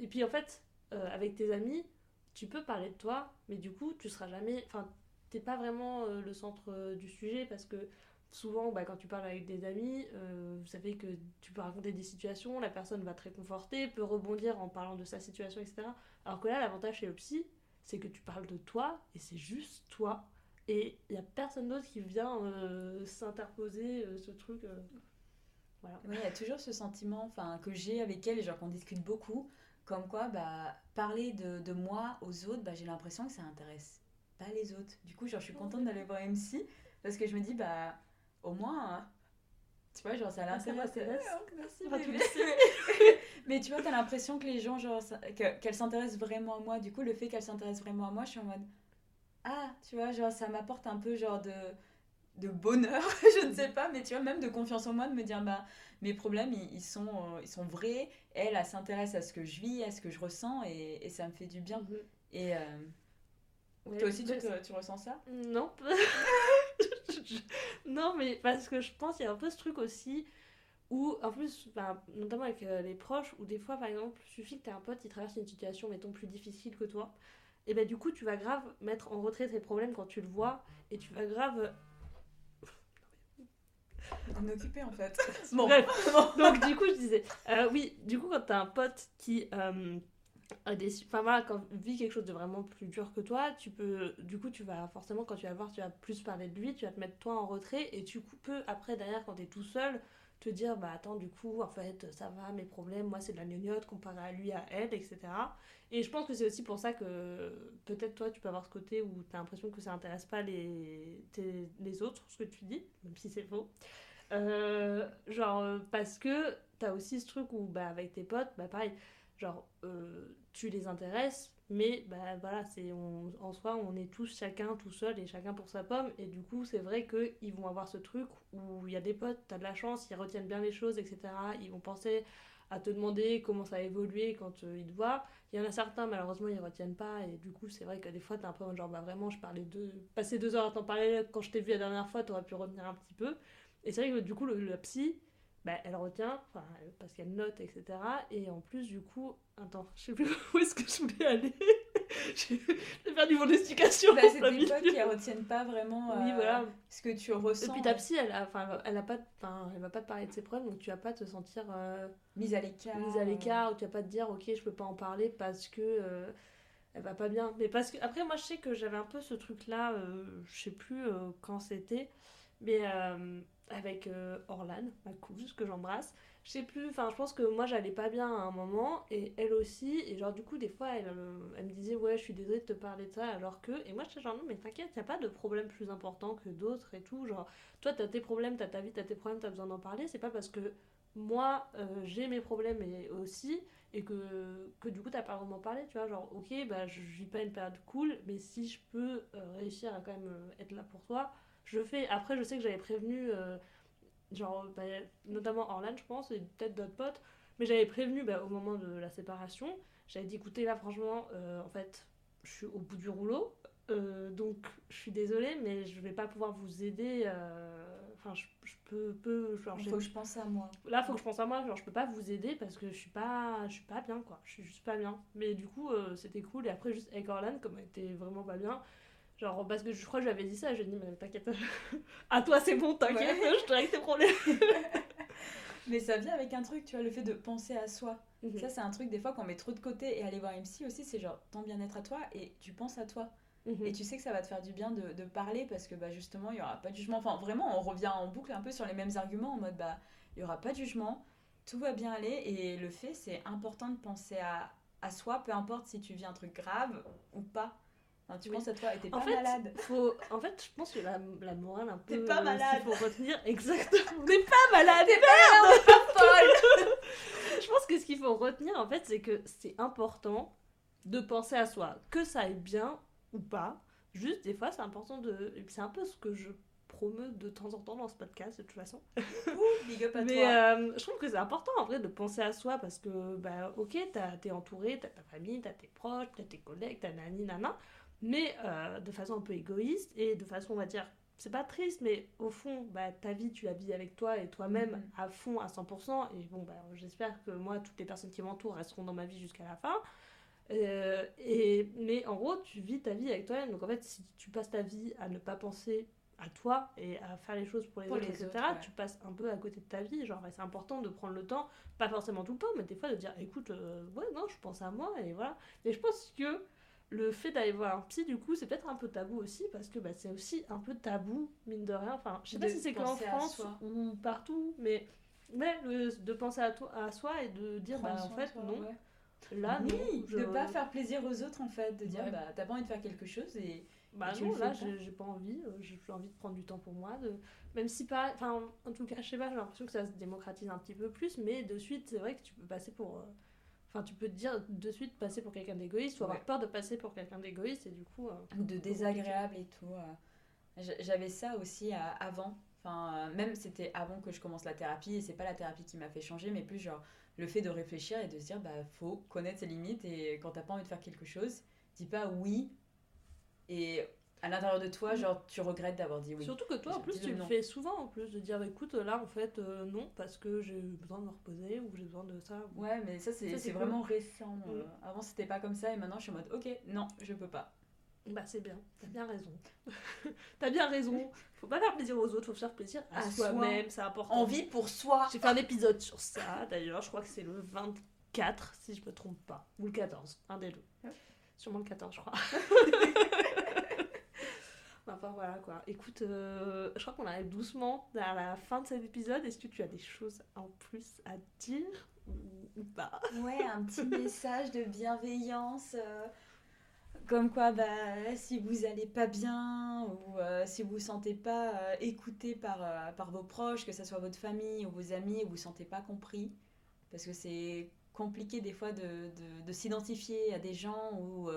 Et puis en fait, euh, avec tes amis, tu peux parler de toi, mais du coup, tu seras jamais. Enfin, t'es pas vraiment euh, le centre du sujet parce que souvent, bah, quand tu parles avec des amis, euh, vous savez que tu peux raconter des situations, la personne va te réconforter, peut rebondir en parlant de sa situation, etc. Alors que là, l'avantage chez le psy, c'est que tu parles de toi et c'est juste toi. Et il y a personne d'autre qui vient euh, s'interposer euh, ce truc. Ouais, il y a toujours ce sentiment que j'ai avec elle, et genre qu'on discute beaucoup, comme quoi bah, parler de, de moi aux autres, bah, j'ai l'impression que ça intéresse pas les autres. Du coup, genre, je suis contente d'aller voir MC parce que je me dis, bah, au moins, hein, tu vois, genre, ça l'intéresse. merci, Enfin, tu Mais tu vois, t'as l'impression que les gens, genre, ça- que- qu'elle s'intéresse vraiment à moi. Du coup, le fait qu'elle s'intéresse vraiment à moi, je suis en mode, ah, tu vois, genre, ça m'apporte un peu, genre, de de bonheur, je ne sais pas, mais tu vois, même de confiance en moi, de me dire, bah, mes problèmes, ils, ils sont, euh, ils sont vrais. Elle, elle s'intéresse à ce que je vis, à ce que je ressens, et, et ça me fait du bien. Mhm. Et euh, Ouais, toi aussi, tu, te- tu ressens ça? Non. non, mais parce que je pense qu'il y a un peu ce truc aussi où, en plus, ben, notamment avec euh, les proches, où des fois, par exemple, suffit que tu un pote qui traverse une situation, mettons, plus difficile que toi, et ben du coup, tu vas grave mettre en retrait tes problèmes quand tu le vois, et tu vas grave. On est occupé, en fait. Bon, Bref. Donc, du coup, je disais, euh, oui, du coup, quand t'as un pote qui. euh, a des, enfin voilà, quand vit quelque chose de vraiment plus dur que toi, tu peux, du coup, tu vas forcément, quand tu vas le voir, tu vas plus parler de lui, tu vas te mettre toi en retrait, et tu peux, après, derrière, quand t'es tout seul, te dire, bah attends, du coup, en fait, ça va, mes problèmes, moi, c'est de la gnognotte comparé à lui, à elle, etc. Et je pense que c'est aussi pour ça que peut-être toi, tu peux avoir ce côté où t'as l'impression que ça intéresse pas les, les autres, ce que tu dis, même si c'est faux. Euh, genre, euh, parce que t'as aussi ce truc où, bah, avec tes potes, bah, pareil, genre, euh, tu les intéresses, mais, bah, voilà, c'est, en soi, on est tous chacun tout seul et chacun pour sa pomme, et du coup, c'est vrai qu'ils vont avoir ce truc où il y a des potes, t'as de la chance, ils retiennent bien les choses, etc. Ils vont penser à te demander comment ça a évolué quand euh, ils te voient. Il y en a certains, malheureusement, ils retiennent pas, et du coup, c'est vrai que des fois, t'es un peu en genre, bah, vraiment, je parlais de. Passer deux heures à t'en parler, quand je t'ai vu la dernière fois, t'aurais pu retenir un petit peu. Et c'est vrai que du coup, le, la psy, bah, elle retient, parce qu'elle note, etc. Et en plus, du coup, attends, je sais plus où est-ce que je voulais aller. J'ai perdu mon explication. bah, c'est des potes qui retiennent pas vraiment Oui, euh, voilà. ce que tu Et ressens. puis ta psy, elle, a, elle va- elle a pas, enfin, elle va pas te parler de ses problèmes, donc tu vas pas te sentir euh, Mise à l'écart. mise à l'écart, ou tu vas pas te dire, ok, je peux pas en parler parce que euh, elle va pas bien. Mais parce que après, moi, je sais que j'avais un peu ce truc-là, euh, je sais plus euh, quand c'était, mais euh, avec euh, Orlan, ma cousine que j'embrasse. Je sais plus, enfin, je pense que moi, j'allais pas bien à un moment, et elle aussi, et genre, du coup, des fois, elle, euh, elle me disait, ouais, je suis désolée de te parler de ça, alors que, et moi, j'étais genre, non, mais t'inquiète, y a pas de problème plus important que d'autres et tout, genre, toi, t'as tes problèmes, t'as ta vie, t'as tes problèmes, t'as besoin d'en parler, c'est pas parce que moi, euh, j'ai mes problèmes et aussi, et que, que du coup, t'as pas d'en parler, tu vois, genre, ok, bah, je vis pas une période cool, mais si je peux euh, réussir à quand même être là pour toi, je fais. Après, je sais que j'avais prévenu, euh, genre, bah, notamment Orlan, je pense, et peut-être d'autres potes, mais j'avais prévenu bah, au moment de la séparation, j'avais dit, écoutez, là, franchement, euh, en fait, je suis au bout du rouleau, euh, donc je suis désolée, mais je vais pas pouvoir vous aider. Enfin, je, je peux, peux genre, faut que je pense à moi. Là, faut que je pense à moi, genre je peux pas vous aider parce que je suis pas, je suis pas bien quoi. Je suis juste pas bien. Mais du coup, c'était cool. Et après, juste avec Orlan, comme elle était vraiment pas bien, genre parce que je crois que j'avais dit ça, j'ai dit, mais t'inquiète, à toi c'est bon, t'inquiète, je te règle tes problèmes. Mais ça vient avec un truc, tu vois, le fait de penser à soi. Mhm. Ça, c'est un truc, des fois, qu'on met trop de côté et aller voir MC aussi, c'est genre ton bien-être à toi et tu penses à toi. Mhm. Et tu sais que ça va te faire du bien de, de parler parce que bah, justement, il n'y aura pas de jugement. Enfin, vraiment, on revient en boucle un peu sur les mêmes arguments en mode bah, il n'y aura pas de jugement, tout va bien aller. Et le fait, c'est important de penser à, à soi, peu importe si tu vis un truc grave ou pas. Tu Oui. penses à toi et t'es En pas fait, malade. Faut... En fait, je pense que la, la morale un peu. T'es pas euh, malade. qu'il faut retenir, exactement. N'est pas malade. Folle Je pense que ce qu'il faut retenir, en fait, c'est que c'est important de penser à soi, que ça aille bien ou pas. Juste, des fois, c'est important de. C'est un peu ce que je promeux de temps en temps dans ce podcast, de toute façon. Ouh, Big up à Mais toi. euh, je trouve que c'est important, en vrai, de penser à soi parce que, bah, ok, t'es entouré, t'as ta famille, t'as tes proches, t'as tes collègues, t'as nani, nana, mais euh, de façon un peu égoïste et de façon, on va dire, c'est pas triste, mais au fond, bah, ta vie, tu la vis avec toi et toi-même Mhm. à fond, à 100%. Et bon, bah, j'espère que moi, toutes les personnes qui m'entourent resteront dans ma vie jusqu'à la fin. Euh, et, mais en gros, tu vis ta vie avec toi-même. Donc en fait, si tu passes ta vie à ne pas penser à toi et à faire les choses pour les Pour autres, les etc., autres, ouais. tu passes un peu à côté de ta vie. Genre, et c'est important de prendre le temps, pas forcément tout le temps, mais des fois de dire écoute, euh, ouais, non, je pense à moi, et voilà. Et je pense que le fait d'aller voir un psy, du coup, c'est peut-être un peu tabou aussi, parce que bah, c'est aussi un peu tabou, mine de rien. Enfin, je sais pas si c'est qu'en France ou partout, mais. Le- de penser à, toi, à soi et de dire, bah, en fait, non, ouais. là, non. oui, je- de pas faire plaisir aux autres en fait, de dire Ouais. bah t'as pas envie de faire quelque chose et Bah Et non, là, j'ai pas envie. euh, J'ai envie de prendre du temps pour moi. De... Même si pas. Enfin, en tout cas, je sais pas, j'ai l'impression que ça se démocratise un petit peu plus, mais de suite, c'est vrai que tu peux passer pour. euh, Enfin, tu peux te dire de suite passer pour quelqu'un d'égoïste ou avoir peur de passer pour quelqu'un d'égoïste et du coup. euh, ou de désagréable et tout. euh. J'avais ça aussi euh, avant, enfin euh, même c'était avant que je commence la thérapie et c'est pas la thérapie qui m'a fait changer, mais plus genre le fait de réfléchir et de se dire bah faut connaître ses limites et quand t'as pas envie de faire quelque chose, dis pas oui et à l'intérieur de toi Mm. genre tu regrettes d'avoir dit oui. Surtout que toi, en plus, tu le fais souvent en plus de dire écoute, là, en fait, euh, non, parce que j'ai besoin de me reposer ou j'ai besoin de ça. ou- Ouais, mais ça c'est cool. vraiment récent. Mm. euh. Avant c'était pas comme ça et maintenant je suis en mode ok non je peux pas. Bah, c'est bien, t'as bien raison. t'as bien raison. Faut pas faire plaisir aux autres, faut faire plaisir à, À soi-même, c'est important. Envie pour soi. J'ai fait un épisode sur ça, d'ailleurs, je crois que c'est le 24, si je me trompe pas. Ou le 14, un des deux. Ouais. Sûrement le 14, je crois. enfin voilà quoi. Écoute, euh, je crois qu'on arrive doucement à la fin de cet épisode. Est-ce que tu as des choses en plus à dire ou, pas? Ouais, un petit message de bienveillance. euh, comme quoi, bah, si vous allez pas bien ou euh, si vous vous sentez pas écouté par, par vos proches, que ce soit votre famille ou vos amis, et vous vous sentez pas compris, parce que c'est compliqué des fois de, de- de s'identifier à des gens ou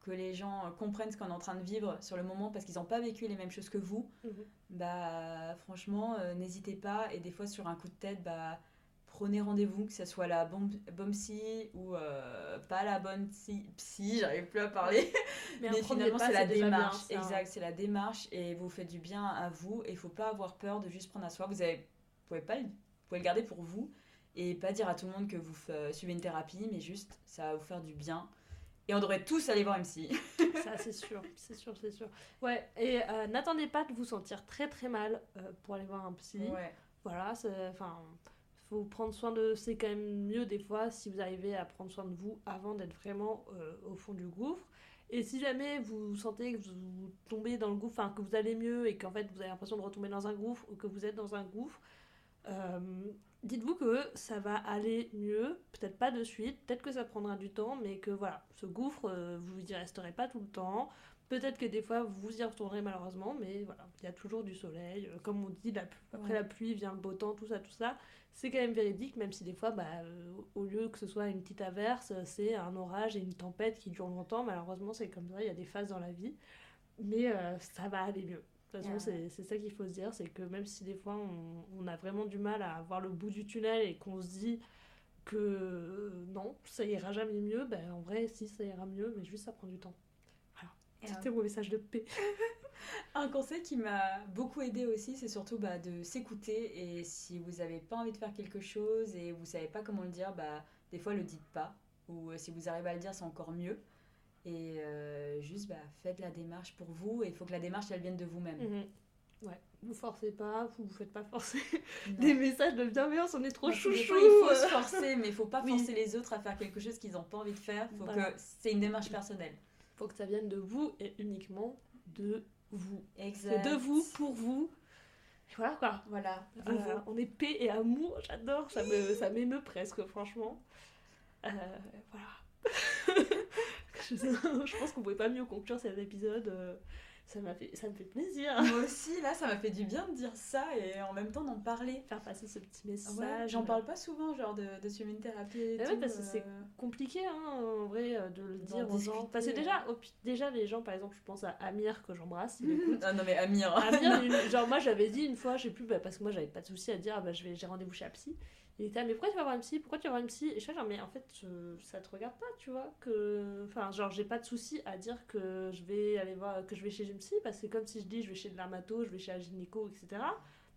que les gens euh, comprennent ce qu'on est en train de vivre sur le moment parce qu'ils n'ont pas vécu les mêmes choses que vous, Mhm. bah franchement, euh, n'hésitez pas. Et des fois, sur un coup de tête, bah prenez rendez-vous, que ce soit la bonne, psy ou euh, pas la bonne psy, psy j'arrive plus à parler. Mais, finalement, c'est la bien, démarche. exact, c'est la démarche et vous faites du bien à vous. Et il faut pas avoir peur de juste prendre à soi. Vous avez, vous pouvez pas, le- vous pouvez le garder pour vous et pas dire à tout le monde que vous suivez une thérapie, mais juste ça va vous faire du bien. Et on devrait tous aller voir psy. Ça, c'est sûr, c'est sûr, c'est sûr. Ouais, et euh, n'attendez pas de vous sentir très très mal euh, pour aller voir un psy. Ouais. Voilà, enfin, faut prendre soin de. C'est quand même mieux des fois si vous arrivez à prendre soin de vous avant d'être vraiment euh, au fond du gouffre. Et si jamais vous sentez que vous tombez dans le gouffre, enfin que vous allez mieux et qu'en fait vous avez l'impression de retomber dans un gouffre ou que vous êtes dans un gouffre, dites-vous que ça va aller mieux. Peut-être pas de suite, peut-être que ça prendra du temps, mais que voilà, ce gouffre, euh, vous y resterez pas tout le temps. Peut-être que des fois vous y retournerez malheureusement, mais voilà, il y a toujours du soleil. Euh, Comme on dit, la après Ouais. la pluie vient le beau temps, tout ça, tout ça. C'est quand même véridique, même si des fois, bah, euh, au lieu que ce soit une petite averse, c'est un orage et une tempête qui durent longtemps. Malheureusement, c'est comme ça, il y a des phases dans la vie. Mais ça va aller mieux. De toute façon, c'est ça qu'il faut se dire, c'est que même si des fois on, on a vraiment du mal à voir le bout du tunnel et qu'on se dit que euh, non, ça ira jamais mieux, ben en vrai, si ça ira mieux, mais juste ça prend du temps. Un- C'était mon message de paix. Un conseil qui m'a beaucoup aidé aussi, c'est surtout bah, de s'écouter. Et si vous n'avez pas envie de faire quelque chose et vous savez pas comment le dire, bah, des fois le dites pas. Ou euh, si vous arrivez à le dire, c'est encore mieux. Et euh, juste bah, faites la démarche pour vous. Et il faut que la démarche, elle vienne de vous-même. Mhm. Ouais, vous forcez pas, vous vous faites pas forcer. Des messages de bienveillance, on est trop fois, chouchou. il faut se forcer, mais il faut pas Oui. forcer les autres à faire quelque chose qu'ils n'ont pas envie de faire. Faut Voilà. que c'est une démarche personnelle. Faut que ça vienne de vous et uniquement de vous. Exact. De vous, pour vous. Et voilà quoi. Voilà. Euh, vous. on est paix et amour, j'adore, ça me ça m'émeut presque franchement. Euh, voilà. je, je pense qu'on pouvait pas mieux conclure cet épisode. euh, Ça m'a fait ça me fait plaisir Moi aussi, là, ça m'a fait du bien de dire ça et en même temps d'en parler. faire passer ce petit Ouais, message. J'en parle pas souvent, genre de, de suivre une thérapie et Bah tout. ouais, parce que c'est euh, compliqué hein, en vrai euh, de le dire aux gens. Parce que déjà, pi- déjà les gens, par exemple, je pense à Amir que j'embrasse. Ah non, mais Amir. Amir, une- genre moi j'avais dit une fois, je sais plus, bah, parce que moi j'avais pas de souci à dire, ah, bah, je vais, j'ai rendez-vous chez la psy. Il était, mais pourquoi tu vas voir une psy? Pourquoi tu vas voir une psy? Et je suis genre, mais en fait, euh, ça te regarde pas, tu vois. que Enfin, genre, j'ai pas de souci à dire que je vais aller voir, que je vais chez une psy, parce que c'est comme si je dis, je vais chez le dermato, je vais chez la gynéco, etc.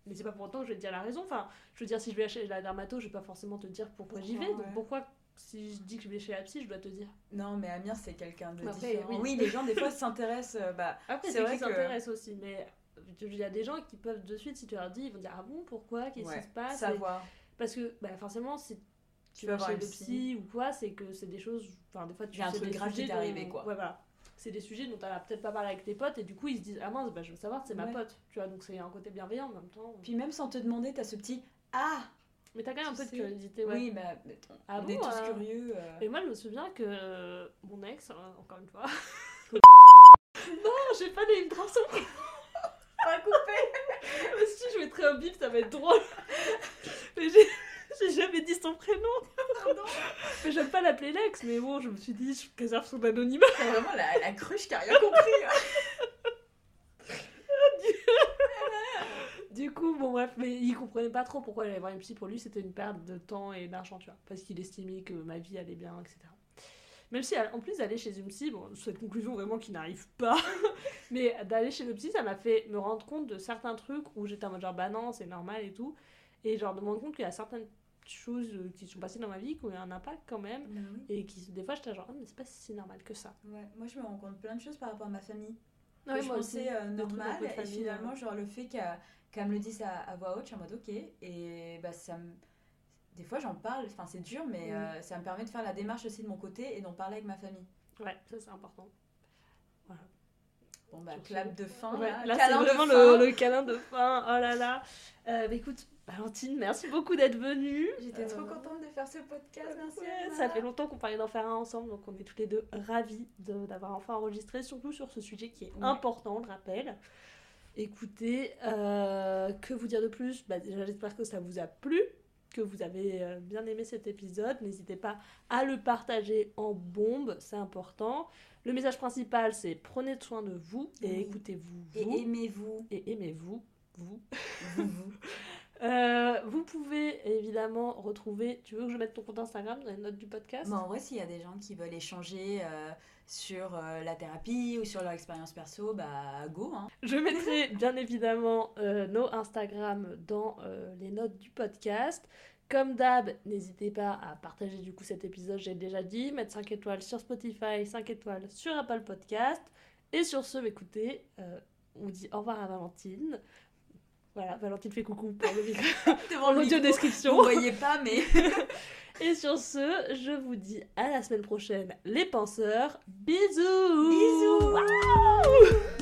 Mais c'est pas pour autant que je vais te dire la raison. Enfin, je veux dire, si je vais chez la dermato, je vais pas forcément te dire pourquoi, j'y vais. Donc ouais. pourquoi, si je dis que je vais chez la psy, je dois te dire? Non, mais Amir, c'est quelqu'un de Après, différent. oui. Oui. les gens, des fois, s'intéressent. euh, bah, Après, C'est vrai que- ça intéresse aussi, mais il y a des gens qui peuvent de suite, si tu leur dis, ils vont dire Ah bon, pourquoi? Qu'est-ce ouais, qui se passe? Et- savoir. Parce que bah, forcément, si Tu vas chez le psy. ou quoi, c'est que c'est des choses. Enfin, des fois, tu un truc des grave qui sujets t'est arrivé, dont- quoi. Ouais, voilà. C'est des sujets dont tu n'as peut-être pas parlé avec tes potes et du coup, ils se disent Ah mince, bah, je veux savoir, c'est ma Ouais. pote. Tu vois, donc c'est un côté bienveillant en même temps. Puis même sans te demander, t'as ce petit Ah Mais t'as quand même un peu de sais. curiosité, ouais. Oui, bah, on Ah on est bon, tous euh, curieux. euh. Et moi, je me souviens que euh, mon ex, euh, encore une fois. non, j'ai pas les drap son Pas coupé Mais si je mettrais un bip, ça va être drôle. Mais j'ai jamais dit son prénom. Pardon. Mais j'aime pas l'appeler Lex, mais bon, je me suis dit, je préserve son anonymat. C'est vraiment la, la cruche qui a rien compris. hein. Du coup, bon, bref, mais il comprenait pas trop pourquoi j'allais voir une psy. Pour lui, c'était une perte de temps et d'argent, tu vois. Parce qu'il estimait que ma vie allait bien, etc. Même si, en plus d'aller chez une psy, bon, cette conclusion vraiment qui n'arrive pas, mais d'aller chez le psy, ça m'a fait me rendre compte de certains trucs où j'étais en mode genre, bah non, c'est normal et tout. Et genre de me rendre compte qu'il y a certaines choses euh, qui sont passées dans ma vie qui ont eu un impact quand même. Oui. Et qui, des fois, j'étais genre, ah, mais c'est pas si normal que ça. Ouais, moi je me rends compte plein de choses par rapport à ma famille. Que je pensais euh, normal et famille, finalement euh. genre le fait qu'elle qu'elle me le dise à, à voix haute je suis en mode ok et bah ça me des fois j'en parle enfin c'est dur mais euh, ça me permet de faire la démarche aussi de mon côté et d'en parler avec ma famille Ouais, ça c'est important. bon bah clap de fin Ouais, là, là, c'est vraiment le câlin de fin. Oh là là. Euh, bah, écoute, Valentine, merci beaucoup d'être venue. j'étais trop Euh, contente de faire ce podcast merci Ouais, ça fait longtemps qu'on parlait d'en faire un ensemble, donc on est tous les deux ravis de- d'avoir enfin enregistré, surtout sur ce sujet qui est Ouais. important, je le rappelle. Écoutez, euh, que vous dire de plus? Bah, Déjà, j'espère que ça vous a plu, que vous avez euh, bien aimé cet épisode. N'hésitez pas à le partager en bombe, c'est important. Le message principal, c'est prenez soin de vous et Oui. écoutez-vous. et vous, aimez-vous et aimez-vous, vous. vous vous Euh, vous pouvez évidemment retrouver. Tu veux que je mette ton compte Instagram dans les notes du podcast? En vrai, s'il y a des gens qui veulent échanger euh, sur euh, la thérapie ou sur leur expérience perso, bah go. Hein. Je mettrai bien évidemment nos Instagram dans les notes du podcast. Comme d'hab, n'hésitez pas à partager du coup cet épisode, j'ai déjà dit, mettre 5 étoiles sur Spotify, 5 étoiles sur Apple Podcast. Et sur ce, écoutez, euh, on dit au revoir à Valentine. Voilà, Valentine fait coucou pour le micro, Devant en le audio micro. description. Vous voyez pas, mais Et sur ce, je vous dis à la semaine prochaine, les penseurs. Bisous Bisous. Waouh